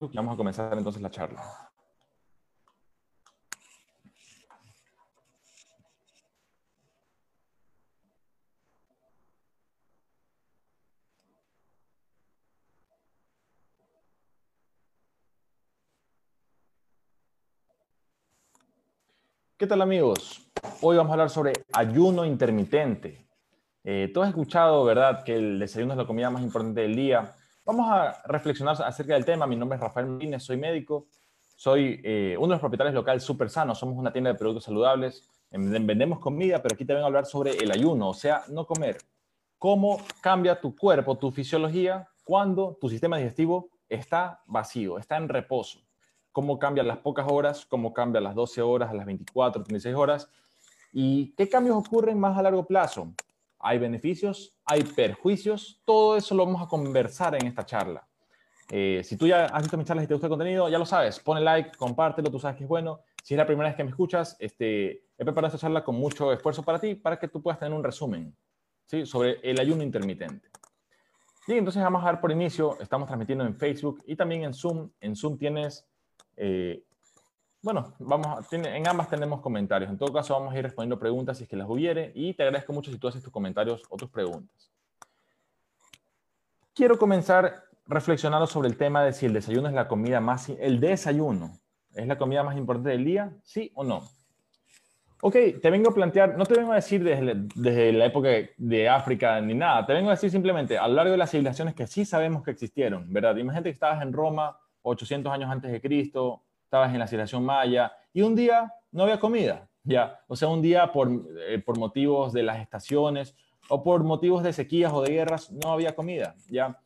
vamos a comenzar entonces la charla. ¿Qué tal amigos? Hoy vamos a hablar sobre ayuno intermitente. Eh, tú has escuchado, ¿verdad?, que el desayuno es la comida más importante del día. Vamos a reflexionar acerca del tema. Mi nombre es Rafael Martínez, soy médico, soy eh, uno de los propietarios local Super Sano. Somos una tienda de productos saludables. Vendemos comida, pero aquí te vengo a hablar sobre el ayuno, o sea, no comer. ¿Cómo cambia tu cuerpo, tu fisiología, cuando tu sistema digestivo está vacío, está en reposo? ¿Cómo cambian las pocas horas? ¿Cómo cambian las 12 horas, a las 24, 36 horas? ¿Y qué cambios ocurren más a largo plazo? Hay beneficios, hay perjuicios, todo eso lo vamos a conversar en esta charla. Eh, si tú ya has visto mis charlas y te gusta el contenido, ya lo sabes, pone like, compártelo, tú sabes que es bueno. Si es la primera vez que me escuchas, este, he preparado esta charla con mucho esfuerzo para ti, para que tú puedas tener un resumen ¿sí? sobre el ayuno intermitente. Y entonces vamos a ver por inicio, estamos transmitiendo en Facebook y también en Zoom. En Zoom tienes eh, bueno, vamos en ambas tenemos comentarios. En todo caso, vamos a ir respondiendo preguntas si es que las hubiere y te agradezco mucho si tú haces tus comentarios o tus preguntas. Quiero comenzar reflexionando sobre el tema de si el desayuno es la comida más... El desayuno es la comida más importante del día, ¿sí o no? Ok, te vengo a plantear, no te vengo a decir desde, desde la época de África ni nada, te vengo a decir simplemente a lo largo de las civilizaciones que sí sabemos que existieron, ¿verdad? Imagínate que estabas en Roma 800 años antes de Cristo, estabas en la civilización maya y un día no había comida, ya. O sea, un día por, eh, por motivos de las estaciones o por motivos de sequías o de guerras no había comida, ya.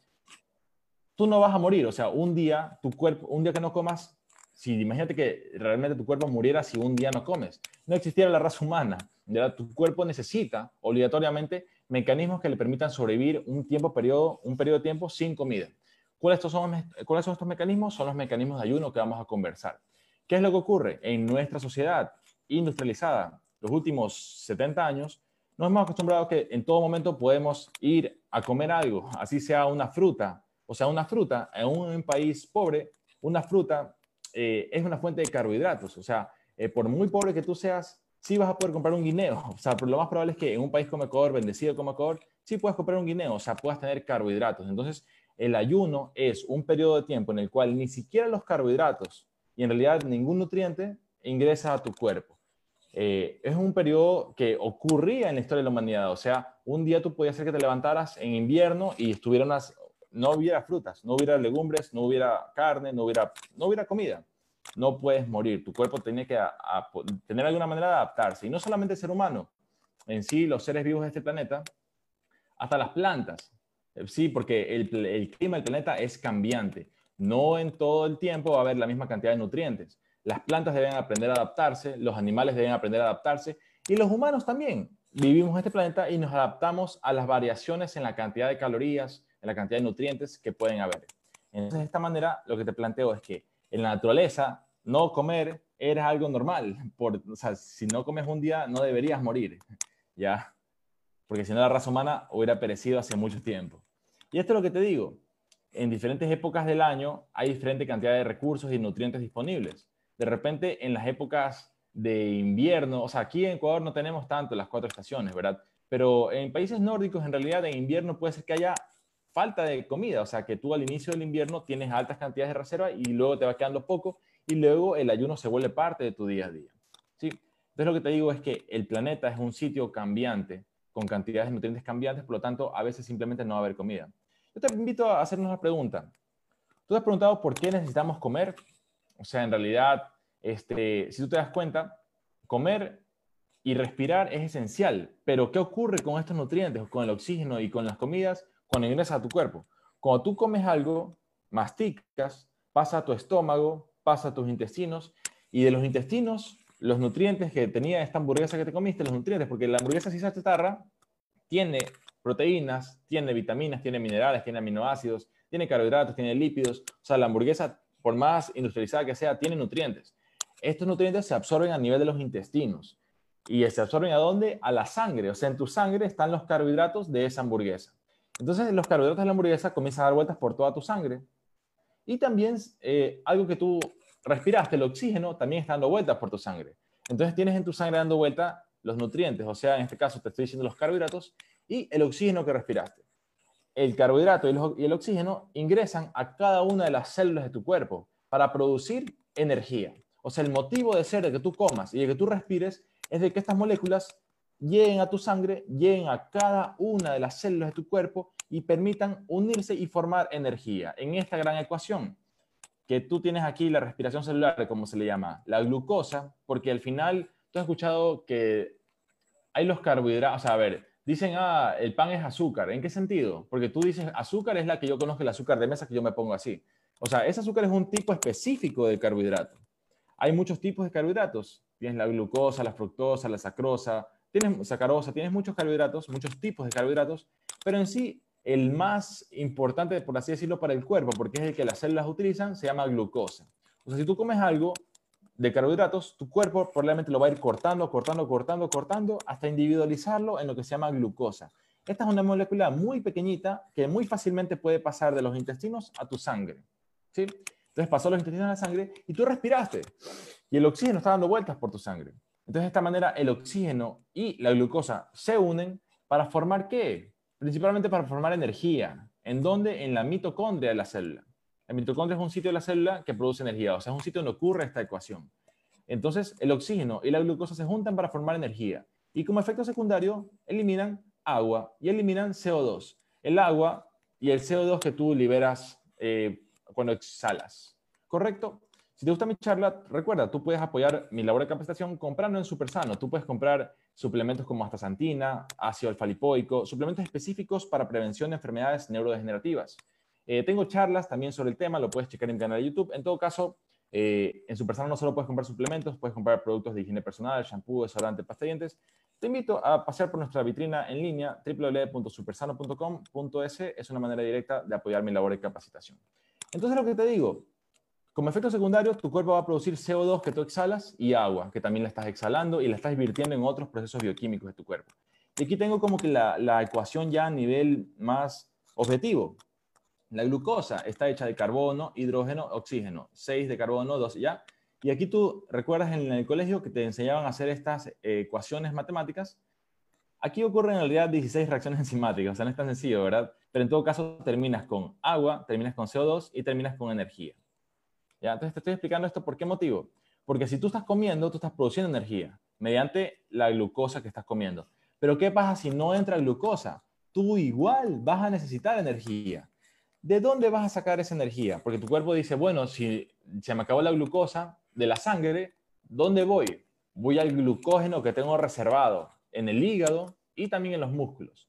Tú no vas a morir, o sea, un día, tu cuerpo, un día que no comas, si imagínate que realmente tu cuerpo muriera si un día no comes, no existiera la raza humana, ¿ya? tu cuerpo necesita obligatoriamente mecanismos que le permitan sobrevivir un tiempo periodo, un periodo de tiempo sin comida. ¿Cuáles son, ¿Cuáles son estos mecanismos? Son los mecanismos de ayuno que vamos a conversar. ¿Qué es lo que ocurre? En nuestra sociedad industrializada, los últimos 70 años, nos hemos acostumbrado que en todo momento podemos ir a comer algo, así sea una fruta. O sea, una fruta en un país pobre, una fruta eh, es una fuente de carbohidratos. O sea, eh, por muy pobre que tú seas, sí vas a poder comprar un guineo. O sea, lo más probable es que en un país como Ecuador, bendecido como Ecuador, sí puedas comprar un guineo, o sea, puedas tener carbohidratos. Entonces, el ayuno es un periodo de tiempo en el cual ni siquiera los carbohidratos y en realidad ningún nutriente ingresa a tu cuerpo. Eh, es un periodo que ocurría en la historia de la humanidad. O sea, un día tú podías ser que te levantaras en invierno y estuvieras, no hubiera frutas, no hubiera legumbres, no hubiera carne, no hubiera, no hubiera comida. No puedes morir. Tu cuerpo tiene que tener alguna manera de adaptarse. Y no solamente el ser humano, en sí, los seres vivos de este planeta, hasta las plantas. Eh, sí, porque el, clima del planeta es cambiante. No en todo el tiempo va a haber la misma cantidad de nutrientes. Las plantas deben aprender a adaptarse, los animales deben aprender a adaptarse y los humanos también. Vivimos este planeta y nos adaptamos a las variaciones en la cantidad de calorías, en la cantidad de nutrientes que pueden haber. Entonces, de esta manera, lo que te planteo es que en la naturaleza, no comer era algo normal. O sea, si no comes un día, no deberías morir. ¿Ya? Porque si no, la raza humana hubiera perecido hace mucho tiempo. Y esto es lo que te digo. En diferentes épocas del año hay diferente cantidad de recursos y nutrientes disponibles. De repente, en las épocas de invierno, o sea, aquí en Ecuador no tenemos tanto las cuatro estaciones, ¿verdad? Pero en países nórdicos, en realidad, en invierno puede ser que haya falta de comida, o sea, que tú al inicio del invierno tienes altas cantidades de reserva y luego te va quedando poco y luego el ayuno se vuelve parte de tu día a día. ¿sí? Entonces, lo que te digo es que el planeta es un sitio cambiante, con cantidades de nutrientes cambiantes, por lo tanto, a veces simplemente no va a haber comida. Yo te invito a hacernos una pregunta. ¿Tú te has preguntado por qué necesitamos comer? O sea, en realidad, este, si tú te das cuenta, comer y respirar es esencial, pero ¿qué ocurre con estos nutrientes, con el oxígeno y con las comidas cuando ingresas a tu cuerpo? Cuando tú comes algo, masticas, pasa a tu estómago, pasa a tus intestinos, y de los intestinos, los nutrientes que tenía esta hamburguesa que te comiste, los nutrientes, porque la hamburguesa si se chatarra, tiene proteínas, tiene vitaminas, tiene minerales, tiene aminoácidos, tiene carbohidratos, tiene lípidos. O sea, la hamburguesa, por más industrializada que sea, tiene nutrientes. Estos nutrientes se absorben a nivel de los intestinos. ¿Y se absorben a dónde? A la sangre. O sea, en tu sangre están los carbohidratos de esa hamburguesa. Entonces, los carbohidratos de la hamburguesa comienzan a dar vueltas por toda tu sangre. Y también eh, algo que tú respiraste, el oxígeno, también está dando vueltas por tu sangre. Entonces tienes en tu sangre dando vuelta los nutrientes, o sea, en este caso te estoy diciendo los carbohidratos y el oxígeno que respiraste. El carbohidrato y el oxígeno ingresan a cada una de las células de tu cuerpo para producir energía. O sea, el motivo de ser de que tú comas y de que tú respires es de que estas moléculas lleguen a tu sangre, lleguen a cada una de las células de tu cuerpo y permitan unirse y formar energía en esta gran ecuación que tú tienes aquí, la respiración celular, como se le llama, la glucosa, porque al final tú has escuchado que hay los carbohidratos, o sea, a ver, dicen, ah, el pan es azúcar. ¿En qué sentido? Porque tú dices, azúcar es la que yo conozco, el azúcar de mesa que yo me pongo así. O sea, ese azúcar es un tipo específico de carbohidrato. Hay muchos tipos de carbohidratos. Tienes la glucosa, la fructosa, la sacrosa, tienes sacarosa, tienes muchos carbohidratos, muchos tipos de carbohidratos, pero en sí el más importante, por así decirlo, para el cuerpo, porque es el que las células utilizan, se llama glucosa. O sea, si tú comes algo de carbohidratos, tu cuerpo probablemente lo va a ir cortando, cortando, cortando, cortando, hasta individualizarlo en lo que se llama glucosa. Esta es una molécula muy pequeñita que muy fácilmente puede pasar de los intestinos a tu sangre. ¿sí? Entonces pasó los intestinos a la sangre y tú respiraste. Y el oxígeno está dando vueltas por tu sangre. Entonces de esta manera el oxígeno y la glucosa se unen para formar qué? principalmente para formar energía. ¿En dónde? En la mitocondria de la célula. La mitocondria es un sitio de la célula que produce energía, o sea, es un sitio donde ocurre esta ecuación. Entonces, el oxígeno y la glucosa se juntan para formar energía y como efecto secundario eliminan agua y eliminan CO2. El agua y el CO2 que tú liberas eh, cuando exhalas. ¿Correcto? Si te gusta mi charla, recuerda, tú puedes apoyar mi labor de capacitación comprando en Supersano. Tú puedes comprar suplementos como astaxantina, ácido alfa-lipoico, suplementos específicos para prevención de enfermedades neurodegenerativas. Eh, tengo charlas también sobre el tema, lo puedes checar en mi canal de YouTube. En todo caso, eh, en Supersano no solo puedes comprar suplementos, puedes comprar productos de higiene personal, shampoo, desodorante, pasta de dientes. Te invito a pasear por nuestra vitrina en línea www.supersano.com.es. Es una manera directa de apoyar mi labor de capacitación. Entonces, lo que te digo, como efecto secundario, tu cuerpo va a producir CO2 que tú exhalas y agua, que también la estás exhalando y la estás virtiendo en otros procesos bioquímicos de tu cuerpo. Y aquí tengo como que la, ecuación ya a nivel más objetivo. La glucosa está hecha de carbono, hidrógeno, oxígeno. 6 de carbono, 2 ya. Y aquí tú recuerdas en el colegio que te enseñaban a hacer estas eh, ecuaciones matemáticas. Aquí ocurren en realidad 16 reacciones enzimáticas, o sea, no es tan sencillo, ¿verdad? Pero en todo caso terminas con agua, terminas con CO2 y terminas con energía. Entonces te estoy explicando esto por qué motivo. Porque si tú estás comiendo, tú estás produciendo energía mediante la glucosa que estás comiendo. Pero ¿qué pasa si no entra glucosa? Tú igual vas a necesitar energía. ¿De dónde vas a sacar esa energía? Porque tu cuerpo dice, bueno, si se me acabó la glucosa de la sangre, ¿dónde voy? Voy al glucógeno que tengo reservado en el hígado y también en los músculos.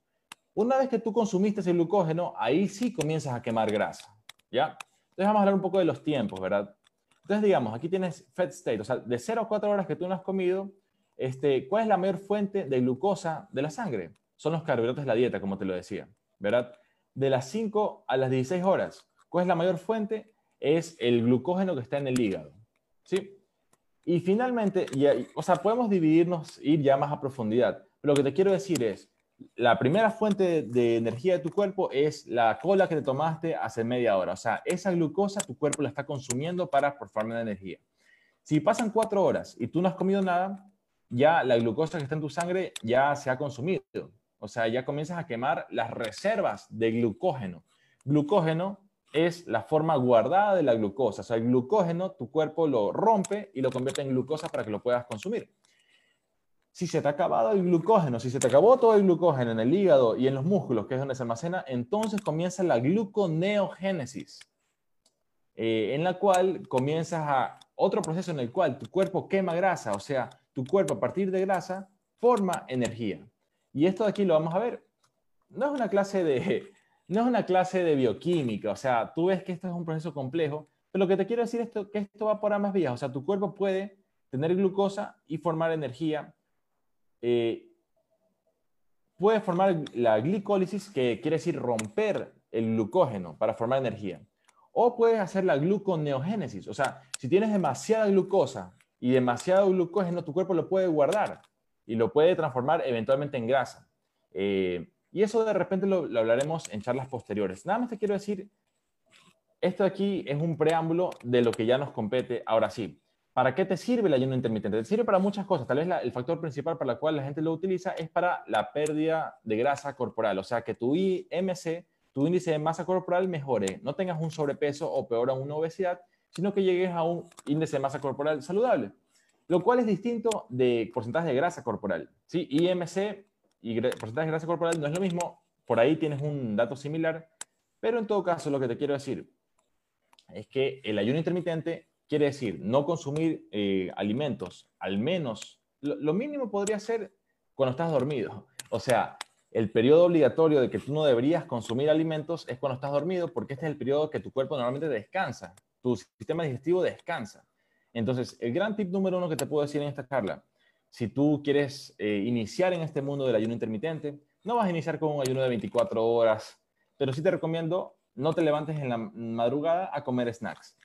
Una vez que tú consumiste ese glucógeno, ahí sí comienzas a quemar grasa, ¿ya? Entonces vamos a hablar un poco de los tiempos, ¿verdad? Entonces digamos, aquí tienes fed state, o sea, de 0 a 4 horas que tú no has comido, este, ¿cuál es la mayor fuente de glucosa de la sangre? Son los carbohidratos de la dieta, como te lo decía, ¿verdad? De las 5 a las 16 horas, ¿cuál es la mayor fuente? Es el glucógeno que está en el hígado, ¿sí? Y finalmente, o sea, podemos dividirnos, ir ya más a profundidad, pero lo que te quiero decir es, la primera fuente de energía de tu cuerpo es la cola que te tomaste hace media hora. O sea, esa glucosa tu cuerpo la está consumiendo para formar energía. Si pasan cuatro horas y tú no has comido nada, ya la glucosa que está en tu sangre ya se ha consumido. O sea, ya comienzas a quemar las reservas de glucógeno. Glucógeno es la forma guardada de la glucosa. O sea, el glucógeno tu cuerpo lo rompe y lo convierte en glucosa para que lo puedas consumir si se te ha acabado el glucógeno, si se te acabó todo el glucógeno en el hígado y en los músculos, que es donde se almacena, entonces comienza la gluconeogénesis, eh, en la cual comienzas a otro proceso en el cual tu cuerpo quema grasa, o sea, tu cuerpo a partir de grasa forma energía. Y esto de aquí lo vamos a ver. No es una clase de, no es una clase de bioquímica, o sea, tú ves que esto es un proceso complejo, pero lo que te quiero decir es que esto va por ambas vías, o sea, tu cuerpo puede tener glucosa y formar energía eh, puede formar la glicólisis, que quiere decir romper el glucógeno para formar energía. O puedes hacer la gluconeogénesis, o sea, si tienes demasiada glucosa y demasiado glucógeno, tu cuerpo lo puede guardar y lo puede transformar eventualmente en grasa. Eh, y eso de repente lo, hablaremos en charlas posteriores. Nada más te quiero decir, esto aquí es un preámbulo de lo que ya nos compete. Ahora sí, ¿para qué te sirve el ayuno intermitente? Te sirve para muchas cosas. Tal vez el factor principal para el cual la gente lo utiliza es para la pérdida de grasa corporal. O sea, que tu IMC, tu índice de masa corporal mejore. No tengas un sobrepeso o peor aún una obesidad, sino que llegues a un índice de masa corporal saludable. Lo cual es distinto de porcentaje de grasa corporal. ¿sí? IMC y porcentaje de grasa corporal no es lo mismo. Por ahí tienes un dato similar. Pero en todo caso, lo que te quiero decir es que el ayuno intermitente quiere decir no consumir eh, alimentos, al menos, lo, mínimo podría ser cuando estás dormido. O sea, el periodo obligatorio de que tú no deberías consumir alimentos es cuando estás dormido, porque este es el periodo que tu cuerpo normalmente descansa, tu sistema digestivo descansa. Entonces, el gran tip número uno que te puedo decir en esta charla, si tú quieres eh, iniciar en este mundo del ayuno intermitente, no vas a iniciar con un ayuno de 24 horas, pero sí te recomiendo no te levantes en la madrugada a comer snacks.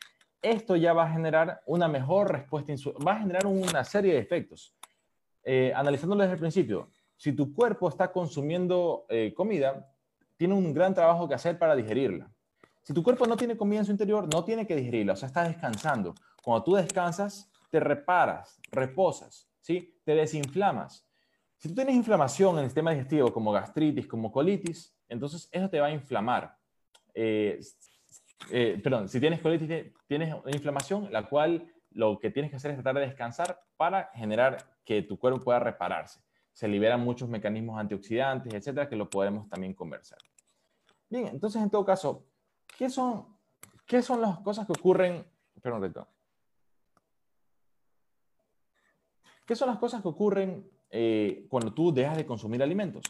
Esto ya va a generar una mejor respuesta, va a generar una serie de efectos. Eh, analizándolo desde el principio, si tu cuerpo está consumiendo eh, comida, tiene un gran trabajo que hacer para digerirla. Si tu cuerpo no tiene comida en su interior, no tiene que digerirla, o sea, está descansando. Cuando tú descansas, te reparas, reposas, ¿sí? Te desinflamas. Si tú tienes inflamación en el sistema digestivo, como gastritis, como colitis, entonces eso te va a inflamar. Eh, eh, perdón, si tienes colitis, tienes una inflamación, la cual lo que tienes que hacer es tratar de descansar para generar que tu cuerpo pueda repararse. Se liberan muchos mecanismos antioxidantes, etcétera, que lo podemos también conversar. Bien, entonces en todo caso, ¿qué son, qué son las cosas que ocurren? Perdón, ¿Qué son las cosas que ocurren eh, cuando tú dejas de consumir alimentos?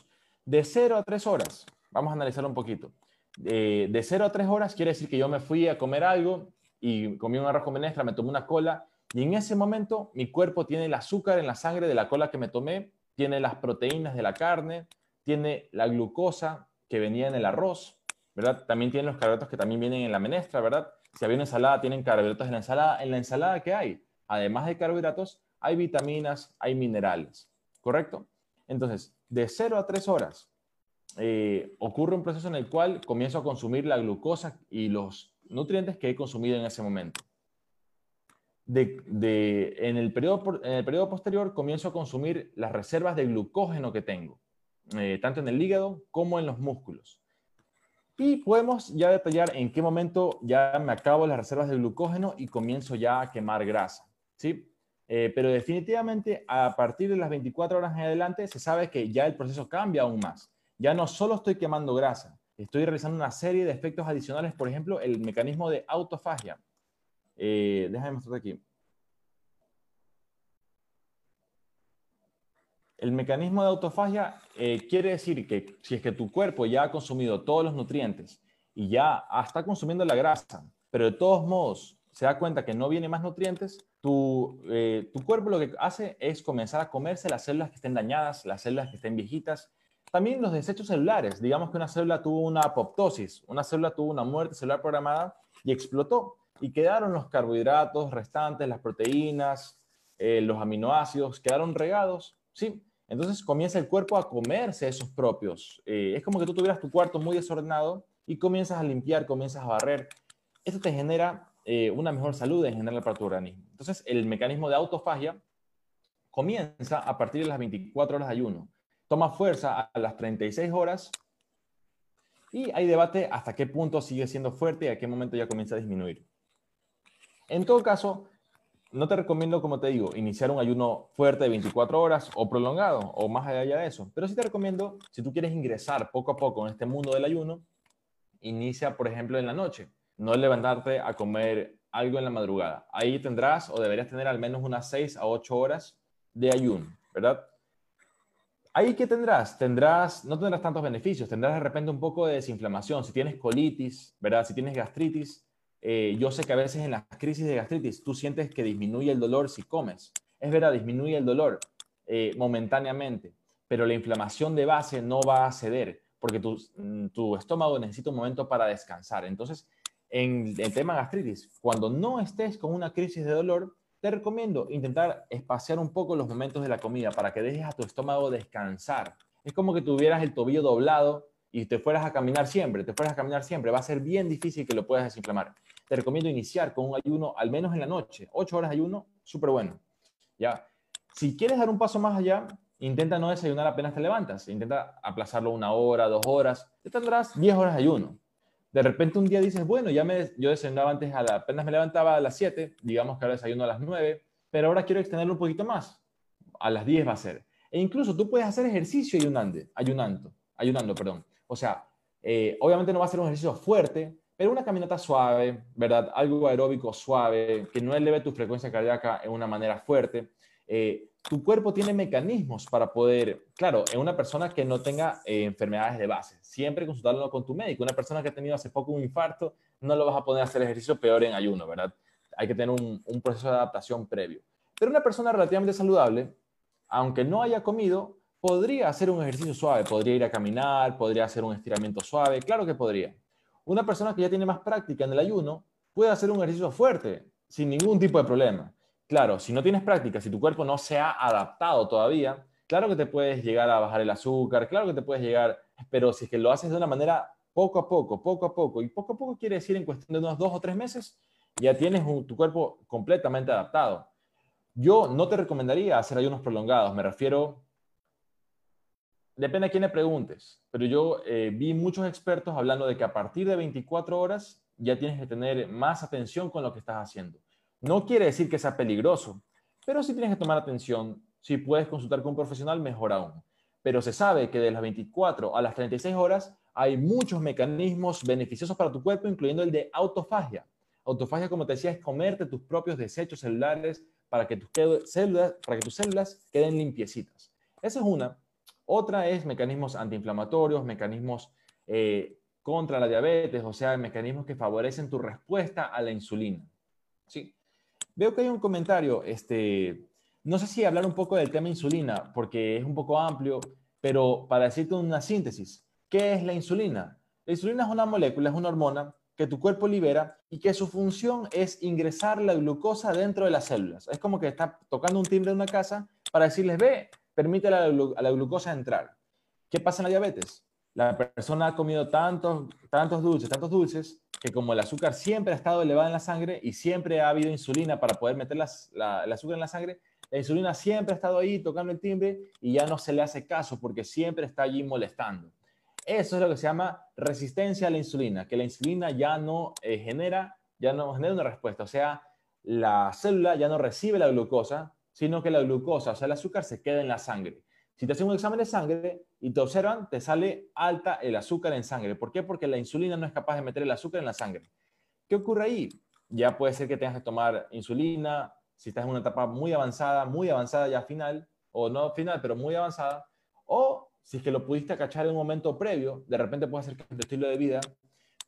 De 0 a 3 horas. Vamos a analizarlo un poquito de 0 a 3 horas quiere decir que yo me fui a comer algo y comí un arroz con menestra, me tomé una cola y en ese momento mi cuerpo tiene el azúcar en la sangre de la cola que me tomé, tiene las proteínas de la carne, tiene la glucosa que venía en el arroz, ¿verdad? También tiene los carbohidratos que también vienen en la menestra, ¿verdad? Si había una ensalada, tienen carbohidratos en la ensalada. En la ensalada, ¿qué hay? Además de carbohidratos, hay vitaminas, hay minerales, ¿correcto? Entonces, de 0 a 3 horas, eh, ocurre un proceso en el cual comienzo a consumir la glucosa y los nutrientes que he consumido en ese momento. en, el periodo, en el periodo posterior comienzo a consumir las reservas de glucógeno que tengo, eh, tanto en el hígado como en los músculos. Y podemos ya detallar en qué momento ya me acabo las reservas de glucógeno y comienzo ya a quemar grasa. ¿sí? Eh, pero definitivamente a partir de las 24 horas en adelante se sabe que ya el proceso cambia aún más ya no solo estoy quemando grasa, estoy realizando una serie de efectos adicionales, por ejemplo, el mecanismo de autofagia. Eh, déjame mostrar aquí. El mecanismo de autofagia eh, quiere decir que si es que tu cuerpo ya ha consumido todos los nutrientes y ya está consumiendo la grasa, pero de todos modos se da cuenta que no viene más nutrientes, tu, eh, tu cuerpo lo que hace es comenzar a comerse las células que estén dañadas, las células que estén viejitas, también los desechos celulares. Digamos que una célula tuvo una apoptosis, una célula tuvo una muerte celular programada y explotó. Y quedaron los carbohidratos restantes, las proteínas, eh, los aminoácidos, quedaron regados. Sí, entonces comienza el cuerpo a comerse esos propios. Eh, es como que tú tuvieras tu cuarto muy desordenado y comienzas a limpiar, comienzas a barrer. Esto te genera eh, una mejor salud en general para tu organismo. Entonces, el mecanismo de autofagia comienza a partir de las 24 horas de ayuno toma fuerza a las 36 horas y hay debate hasta qué punto sigue siendo fuerte y a qué momento ya comienza a disminuir. En todo caso, no te recomiendo, como te digo, iniciar un ayuno fuerte de 24 horas o prolongado o más allá de eso, pero sí te recomiendo, si tú quieres ingresar poco a poco en este mundo del ayuno, inicia, por ejemplo, en la noche, no levantarte a comer algo en la madrugada. Ahí tendrás o deberías tener al menos unas 6 a 8 horas de ayuno, ¿verdad? ahí qué tendrás? Tendrás, no tendrás tantos beneficios, tendrás de repente un poco de desinflamación. Si tienes colitis, ¿verdad? Si tienes gastritis, eh, yo sé que a veces en las crisis de gastritis tú sientes que disminuye el dolor si comes. Es verdad, disminuye el dolor eh, momentáneamente, pero la inflamación de base no va a ceder porque tu, mm, tu estómago necesita un momento para descansar. Entonces, en el tema gastritis, cuando no estés con una crisis de dolor, te recomiendo intentar espaciar un poco los momentos de la comida para que dejes a tu estómago descansar. Es como que tuvieras el tobillo doblado y te fueras a caminar siempre, te fueras a caminar siempre, va a ser bien difícil que lo puedas desinflamar. Te recomiendo iniciar con un ayuno, al menos en la noche, 8 horas de ayuno, súper bueno. ¿ya? Si quieres dar un paso más allá, intenta no desayunar apenas te levantas, intenta aplazarlo una hora, dos horas, te tendrás 10 horas de ayuno. De repente un día dices, bueno, ya me, yo desayunaba antes, a apenas me levantaba a las 7, digamos que ahora desayuno a las 9, pero ahora quiero extenderlo un poquito más. A las 10 va a ser. E incluso tú puedes hacer ejercicio ayunando, ayunando, ayunando perdón. O sea, eh, obviamente no va a ser un ejercicio fuerte, pero una caminata suave, ¿verdad? Algo aeróbico suave, que no eleve tu frecuencia cardíaca en una manera fuerte. Eh, tu cuerpo tiene mecanismos para poder, claro, en una persona que no tenga eh, enfermedades de base, siempre consultarlo con tu médico. Una persona que ha tenido hace poco un infarto, no lo vas a poder hacer ejercicio peor en ayuno, ¿verdad? Hay que tener un proceso de adaptación previo. Pero una persona relativamente saludable, aunque no haya comido, podría hacer un ejercicio suave, podría ir a caminar, podría hacer un estiramiento suave, claro que podría. Una persona que ya tiene más práctica en el ayuno puede hacer un ejercicio fuerte sin ningún tipo de problema. Claro, si no tienes práctica, si tu cuerpo no se ha adaptado todavía, claro que te puedes llegar a bajar el azúcar, claro que te puedes llegar, pero si es que lo haces de una manera poco a poco, poco a poco, y poco a poco quiere decir en cuestión de unos dos o tres meses, ya tienes tu cuerpo completamente adaptado. Yo no te recomendaría hacer ayunos prolongados, me refiero depende a quién le preguntes, pero yo eh, vi muchos expertos hablando de que a partir de 24 horas ya tienes que tener más atención con lo que estás haciendo. No quiere decir que sea peligroso, pero sí tienes que tomar atención. Si puedes consultar con un profesional, mejor aún. Pero se sabe que de las 24 a las 36 horas hay muchos mecanismos beneficiosos para tu cuerpo, incluyendo el de autofagia. Autofagia, como te decía, es comerte tus propios desechos celulares para que tus células, queden limpiecitas. Esa es una. Otra es mecanismos antiinflamatorios, mecanismos eh, contra la diabetes, o sea, mecanismos que favorecen tu respuesta a la insulina. Sí. Veo que hay un comentario, este, no sé si hablar un poco del tema insulina, porque es un poco amplio, pero para decirte una síntesis, ¿qué es la insulina? La insulina es una molécula, es una hormona que tu cuerpo libera y que su función es ingresar la glucosa dentro de las células. Es como que está tocando un timbre de una casa para decirles, ve, permite a la, glucosa entrar. ¿Qué pasa en la diabetes? La persona ha comido tantos, tantos dulces, tantos dulces, que como el azúcar siempre ha estado elevado en la sangre y siempre ha habido insulina para poder meter el azúcar en la sangre, la insulina siempre ha estado ahí tocando el timbre y ya no se le hace caso porque siempre está allí molestando. Eso es lo que se llama resistencia a la insulina, que la insulina ya no eh, genera, ya no genera una respuesta, o sea, la célula ya no recibe la glucosa, sino que la glucosa, o sea, el azúcar se queda en la sangre. Si te hacen un examen de sangre y te observan, te sale alta el azúcar en sangre. ¿Por qué? Porque la insulina no es capaz de meter el azúcar en la sangre. ¿Qué ocurre ahí? Ya puede ser que tengas que tomar insulina, si estás en una etapa muy avanzada, muy avanzada ya final, o no final, pero muy avanzada, o si es que lo pudiste cachar en un momento previo, de repente puede ser que tu estilo de vida.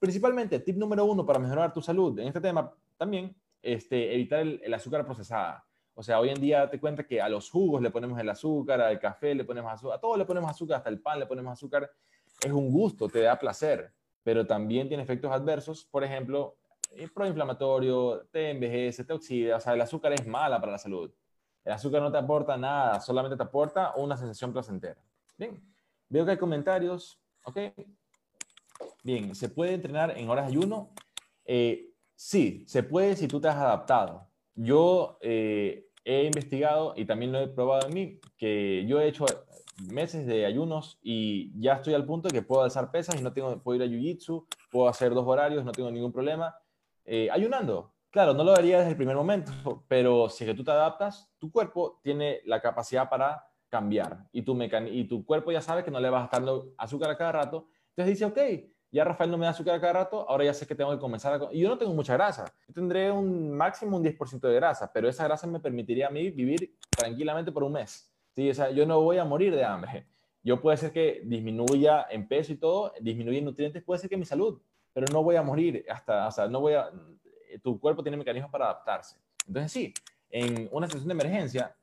Principalmente, tip número uno para mejorar tu salud en este tema también, este, evitar el azúcar procesada. O sea, hoy en día te cuenta que a los jugos le ponemos el azúcar, al café le ponemos azúcar, a todo le ponemos azúcar, hasta el pan le ponemos azúcar. Es un gusto, te da placer, pero también tiene efectos adversos. Por ejemplo, eh, proinflamatorio, te envejece, te oxida. O sea, el azúcar es mala para la salud. El azúcar no te aporta nada, solamente te aporta una sensación placentera. Bien, veo que hay comentarios. Ok. Bien, ¿se puede entrenar en horas de ayuno? Eh, sí, se puede si tú te has adaptado yo eh, he investigado y también lo he probado en mí, que yo he hecho meses de ayunos y ya estoy al punto de que puedo alzar pesas y no tengo, puedo ir a Jiu-Jitsu, puedo hacer dos horarios, no tengo ningún problema. Eh, ayunando, claro, no lo haría desde el primer momento, pero si es que tú te adaptas, tu cuerpo tiene la capacidad para cambiar y tu, y tu cuerpo ya sabe que no le vas a estar azúcar a cada rato. Entonces dice, ok, ya Rafael no me da azúcar cada rato, ahora ya sé que tengo que comenzar a... Y yo no tengo mucha grasa, yo tendré un máximo un 10% de grasa, pero esa grasa me permitiría a mí vivir tranquilamente por un mes. ¿sí? O sea, yo no voy a morir de hambre. Yo puede ser que disminuya en peso y todo, disminuya en nutrientes, puede ser que mi salud, pero no voy a morir hasta, o sea, no voy a... Tu cuerpo tiene mecanismos para adaptarse. Entonces sí, en una situación de emergencia,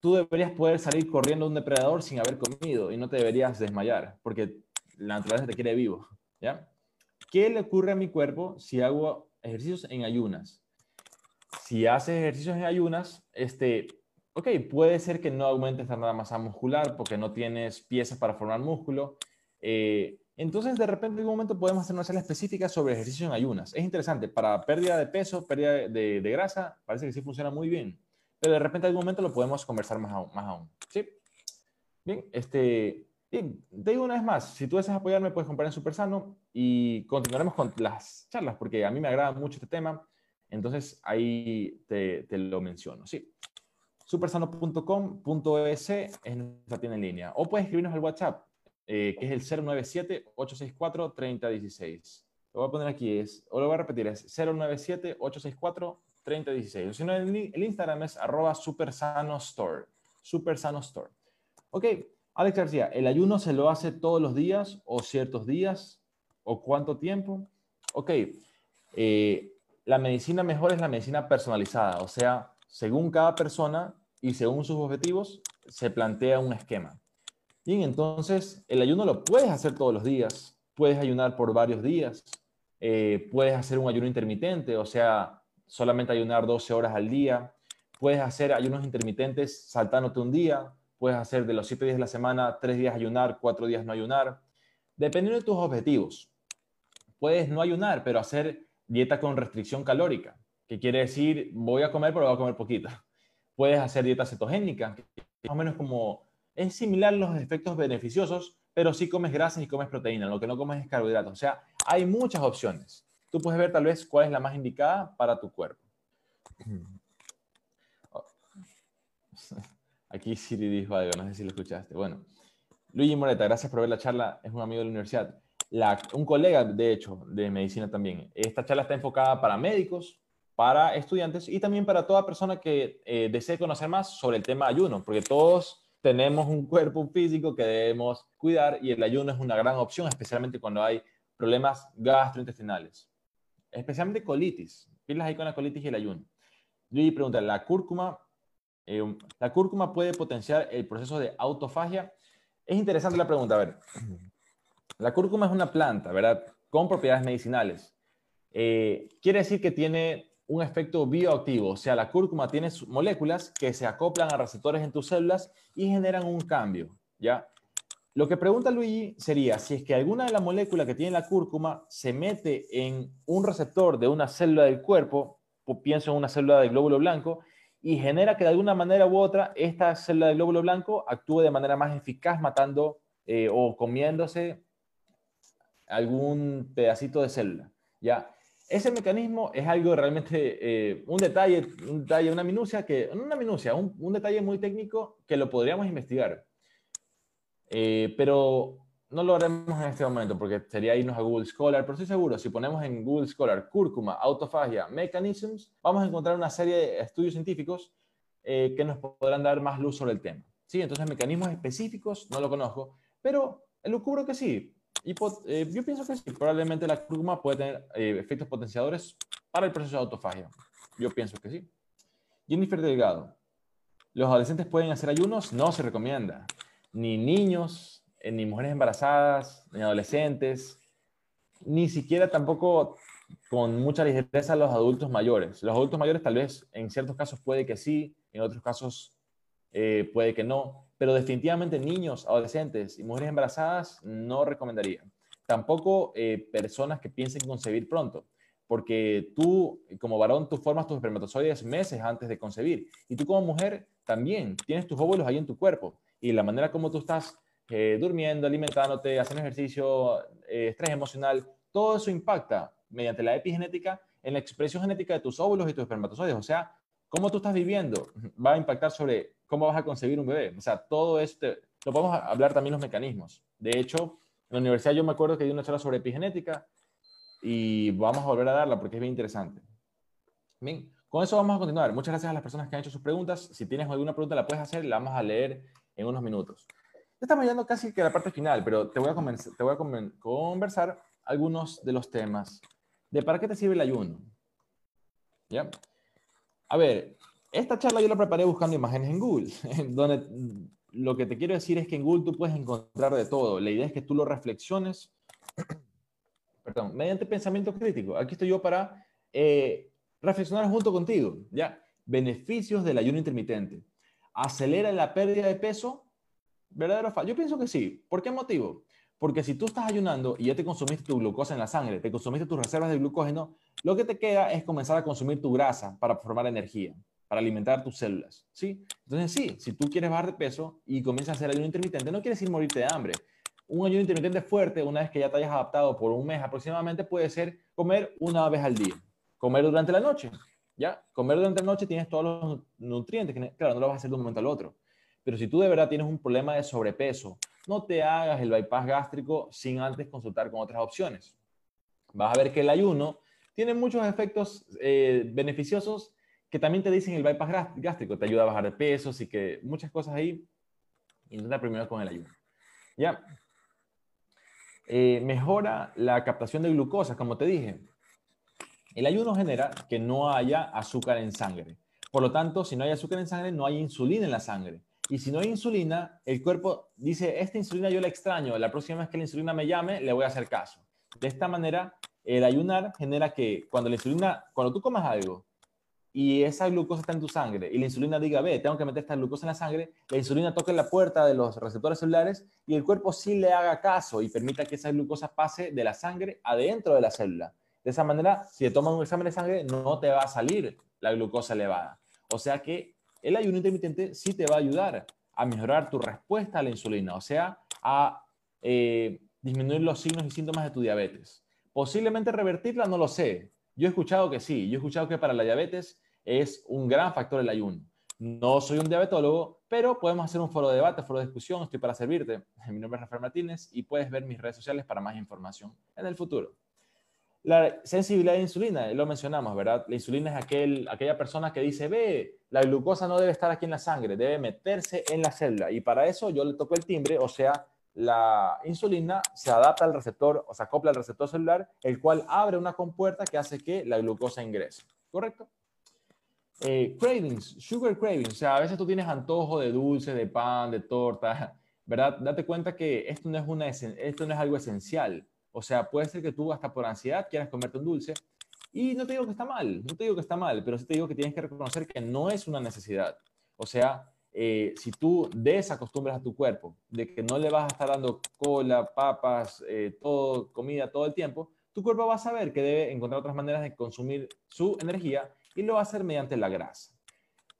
tú deberías poder salir corriendo de un depredador sin haber comido y no te deberías desmayar, porque la naturaleza te quiere vivo, ¿ya? ¿Qué le ocurre a mi cuerpo si hago ejercicios en ayunas? Si haces ejercicios en ayunas, este, ok, puede ser que no aumentes la masa muscular porque no tienes piezas para formar músculo, Eh, entonces, de repente, en un momento podemos hacer una charla específica sobre ejercicio en ayunas. Es interesante, para pérdida de peso, pérdida de, grasa, parece que sí funciona muy bien. Pero de repente, en algún momento lo podemos conversar más aún. Más aún ¿sí? Bien, este, te digo una vez más, si tú deseas apoyarme, puedes comprar en Super Sano y continuaremos con las charlas, porque a mí me agrada mucho este tema. Entonces, ahí te, lo menciono. Sí supersano.com.es es nuestra tienda en línea. O puedes escribirnos al WhatsApp eh, que es el 097-864-3016. Lo voy a poner aquí, es, o lo voy a repetir, es 097-864-3016. O si no, el, el, Instagram es arroba supersanostore. Supersanostore. Ok, Alex García, ¿el ayuno se lo hace todos los días o ciertos días? ¿O cuánto tiempo? Ok, eh, la medicina mejor es la medicina personalizada, o sea, según cada persona y según sus objetivos, se plantea un esquema. Bien, entonces el ayuno lo puedes hacer todos los días, puedes ayunar por varios días, eh, puedes hacer un ayuno intermitente, o sea, solamente ayunar 12 horas al día, puedes hacer ayunos intermitentes saltándote un día, puedes hacer de los 7 días de la semana, 3 días ayunar, 4 días no ayunar, dependiendo de tus objetivos. Puedes no ayunar, pero hacer dieta con restricción calórica, que quiere decir voy a comer, pero voy a comer poquito. Puedes hacer dieta cetogénica, que más o menos como es similar los efectos beneficiosos, pero sí comes grasas y comes proteína, lo que no comes es carbohidratos. O sea, hay muchas opciones. Tú puedes ver tal vez cuál es la más indicada para tu cuerpo. Aquí Siri dijo algo, no sé si lo escuchaste. Bueno, Luigi Moreta, gracias por ver la charla, es un amigo de la universidad. un colega, de hecho, de medicina también. Esta charla está enfocada para médicos, para estudiantes y también para toda persona que eh, desee conocer más sobre el tema ayuno, porque todos tenemos un cuerpo físico que debemos cuidar y el ayuno es una gran opción, especialmente cuando hay problemas gastrointestinales, especialmente colitis. Pilas ahí con la colitis y el ayuno. Luigi pregunta, ¿la cúrcuma, eh, ¿la cúrcuma puede potenciar el proceso de autofagia? Es interesante la pregunta, a ver. La cúrcuma es una planta, ¿verdad? Con propiedades medicinales. Eh, quiere decir que tiene un efecto bioactivo, o sea, la cúrcuma tiene moléculas que se acoplan a receptores en tus células y generan un cambio, ¿ya? Lo que pregunta Luigi sería si es que alguna de las moléculas que tiene la cúrcuma se mete en un receptor de una célula del cuerpo, pienso en una célula del glóbulo blanco, y genera que de alguna manera u otra esta célula del glóbulo blanco actúe de manera más eficaz matando eh, o comiéndose algún pedacito de célula, ¿ya? ese mecanismo es algo realmente, eh, un detalle, un detalle, una minucia que, una minucia, un, un, detalle muy técnico que lo podríamos investigar. Eh, pero no lo haremos en este momento porque sería irnos a Google Scholar, pero estoy seguro, si ponemos en Google Scholar cúrcuma, autofagia, mechanisms, vamos a encontrar una serie de estudios científicos eh, que nos podrán dar más luz sobre el tema. ¿Sí? Entonces, mecanismos específicos no lo conozco, pero lo cubro que sí. Y eh, yo pienso que sí, probablemente la cúrcuma puede tener eh, efectos potenciadores para el proceso de autofagia. Yo pienso que sí. Jennifer Delgado. ¿Los adolescentes pueden hacer ayunos? No se recomienda. Ni niños, eh, ni mujeres embarazadas, ni adolescentes, ni siquiera tampoco con mucha ligereza los adultos mayores. Los adultos mayores tal vez en ciertos casos puede que sí, en otros casos puede que no pero definitivamente niños, adolescentes y mujeres embarazadas no recomendaría. Tampoco eh, personas que piensen concebir pronto, porque tú como varón tú formas tus espermatozoides meses antes de concebir y tú como mujer también tienes tus óvulos ahí en tu cuerpo y la manera como tú estás eh, durmiendo, alimentándote, haciendo ejercicio, eh, estrés emocional, todo eso impacta mediante la epigenética en la expresión genética de tus óvulos y tus espermatozoides. O sea, cómo tú estás viviendo va a impactar sobre cómo vas a concebir un bebé. O sea, todo esto, lo podemos hablar también los mecanismos. De hecho, en la universidad yo me acuerdo que di una charla sobre epigenética y vamos a volver a darla porque es bien interesante. Bien, con eso vamos a continuar. Muchas gracias a las personas que han hecho sus preguntas. Si tienes alguna pregunta la puedes hacer, la vamos a leer en unos minutos. Estamos llegando casi que a la parte final, pero te voy a, te voy a conversar algunos de los temas de para qué te sirve el ayuno. ¿Ya? A ver, esta charla yo la preparé buscando imágenes en Google, donde lo que te quiero decir es que en Google tú puedes encontrar de todo. La idea es que tú lo reflexiones, perdón, mediante pensamiento crítico. Aquí estoy yo para eh, reflexionar junto contigo, ¿ya? Beneficios del ayuno intermitente. ¿Acelera la pérdida de peso? ¿Verdadero o falso? Yo pienso que sí. ¿Por qué motivo? Porque si tú estás ayunando y ya te consumiste tu glucosa en la sangre, te consumiste tus reservas de glucógeno, lo que te queda es comenzar a consumir tu grasa para formar energía, para alimentar tus células, ¿sí? Entonces, sí, si tú quieres bajar de peso y comienzas a hacer ayuno intermitente, no quieres ir morirte de hambre. Un ayuno intermitente fuerte, una vez que ya te hayas adaptado por un mes aproximadamente, puede ser comer una vez al día, comer durante la noche, ¿ya? Comer durante la noche tienes todos los nutrientes, que, claro, no lo vas a hacer de un momento al otro. Pero si tú de verdad tienes un problema de sobrepeso, no te hagas el bypass gástrico sin antes consultar con otras opciones. Vas a ver que el ayuno tiene muchos efectos eh, beneficiosos que también te dicen el bypass gástrico. Te ayuda a bajar de peso, y que muchas cosas ahí. Intenta primero con el ayuno. Ya. Eh, mejora la captación de glucosa, como te dije. El ayuno genera que no haya azúcar en sangre. Por lo tanto, si no hay azúcar en sangre, no hay insulina en la sangre. Y si no hay insulina, el cuerpo dice, esta insulina yo la extraño, la próxima vez que la insulina me llame, le voy a hacer caso. De esta manera, el ayunar genera que cuando la insulina, cuando tú comas algo y esa glucosa está en tu sangre y la insulina diga, ve, tengo que meter esta glucosa en la sangre, la insulina toca la puerta de los receptores celulares y el cuerpo sí le haga caso y permita que esa glucosa pase de la sangre adentro de la célula. De esa manera, si te toman un examen de sangre, no te va a salir la glucosa elevada. O sea que el ayuno intermitente sí te va a ayudar a mejorar tu respuesta a la insulina, o sea, a eh, disminuir los signos y síntomas de tu diabetes. Posiblemente revertirla, no lo sé. Yo he escuchado que sí, yo he escuchado que para la diabetes es un gran factor el ayuno. No soy un diabetólogo, pero podemos hacer un foro de debate, foro de discusión, estoy para servirte. Mi nombre es Rafael Martínez y puedes ver mis redes sociales para más información en el futuro. La sensibilidad la insulina, lo mencionamos, ¿verdad? La insulina es aquel, aquella persona que dice, ve, la glucosa no debe estar aquí en la sangre, debe meterse en la célula. Y para eso yo le toco el timbre, o sea, la insulina se adapta al receptor, o se acopla al receptor celular, el cual abre una compuerta que hace que la glucosa ingrese. ¿Correcto? Eh, cravings, sugar cravings, o sea, a veces tú tienes antojo de dulce, de pan, de torta, ¿verdad? Date cuenta que esto no es, una, esto no es algo esencial. O sea, puede ser que tú hasta por ansiedad quieras comerte un dulce. Y no te digo que está mal, no te digo que está mal, pero sí te digo que tienes que reconocer que no es una necesidad. O sea, eh, si tú desacostumbras a tu cuerpo de que no le vas a estar dando cola, papas, eh, todo, comida todo el tiempo, tu cuerpo va a saber que debe encontrar otras maneras de consumir su energía y lo va a hacer mediante la grasa.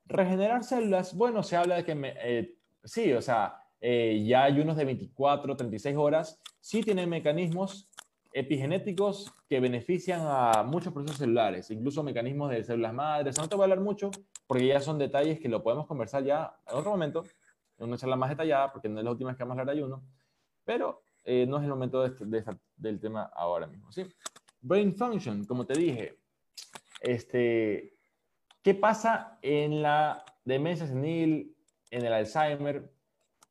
Regenerar células, bueno, se habla de que eh, sí, o sea, ya hay unos de 24, 36 horas sí tienen mecanismos epigenéticos que benefician a muchos procesos celulares, incluso mecanismos de células madres. No te voy a hablar mucho porque ya son detalles que lo podemos conversar ya en otro momento, en una charla más detallada, porque no es la última vez que vamos a hablar de ayuno, pero eh, no es el momento este, del tema ahora mismo. ¿sí? Brain function, como te dije, este, ¿qué pasa en la demencia senil, en el Alzheimer?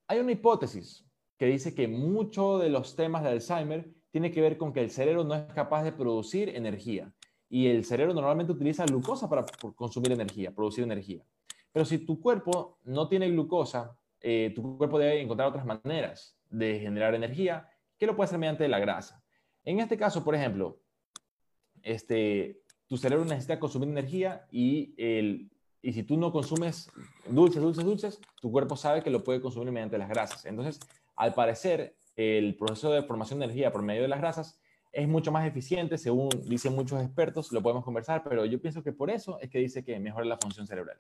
Hay una hipótesis que dice que muchos de los temas de Alzheimer tiene que ver con que el cerebro no es capaz de producir energía. Y el cerebro normalmente utiliza glucosa para consumir energía, producir energía. Pero si tu cuerpo no tiene glucosa, eh, tu cuerpo debe encontrar otras maneras de generar energía, que lo puede hacer mediante la grasa. En este caso, por ejemplo, este, tu cerebro necesita consumir energía y, el, y si tú no consumes dulces, dulces, dulces, tu cuerpo sabe que lo puede consumir mediante las grasas. Entonces, al parecer, el proceso de formación de energía por medio de las grasas es mucho más eficiente, según dicen muchos expertos, lo podemos conversar, pero yo pienso que por eso es que dice que mejora la función cerebral.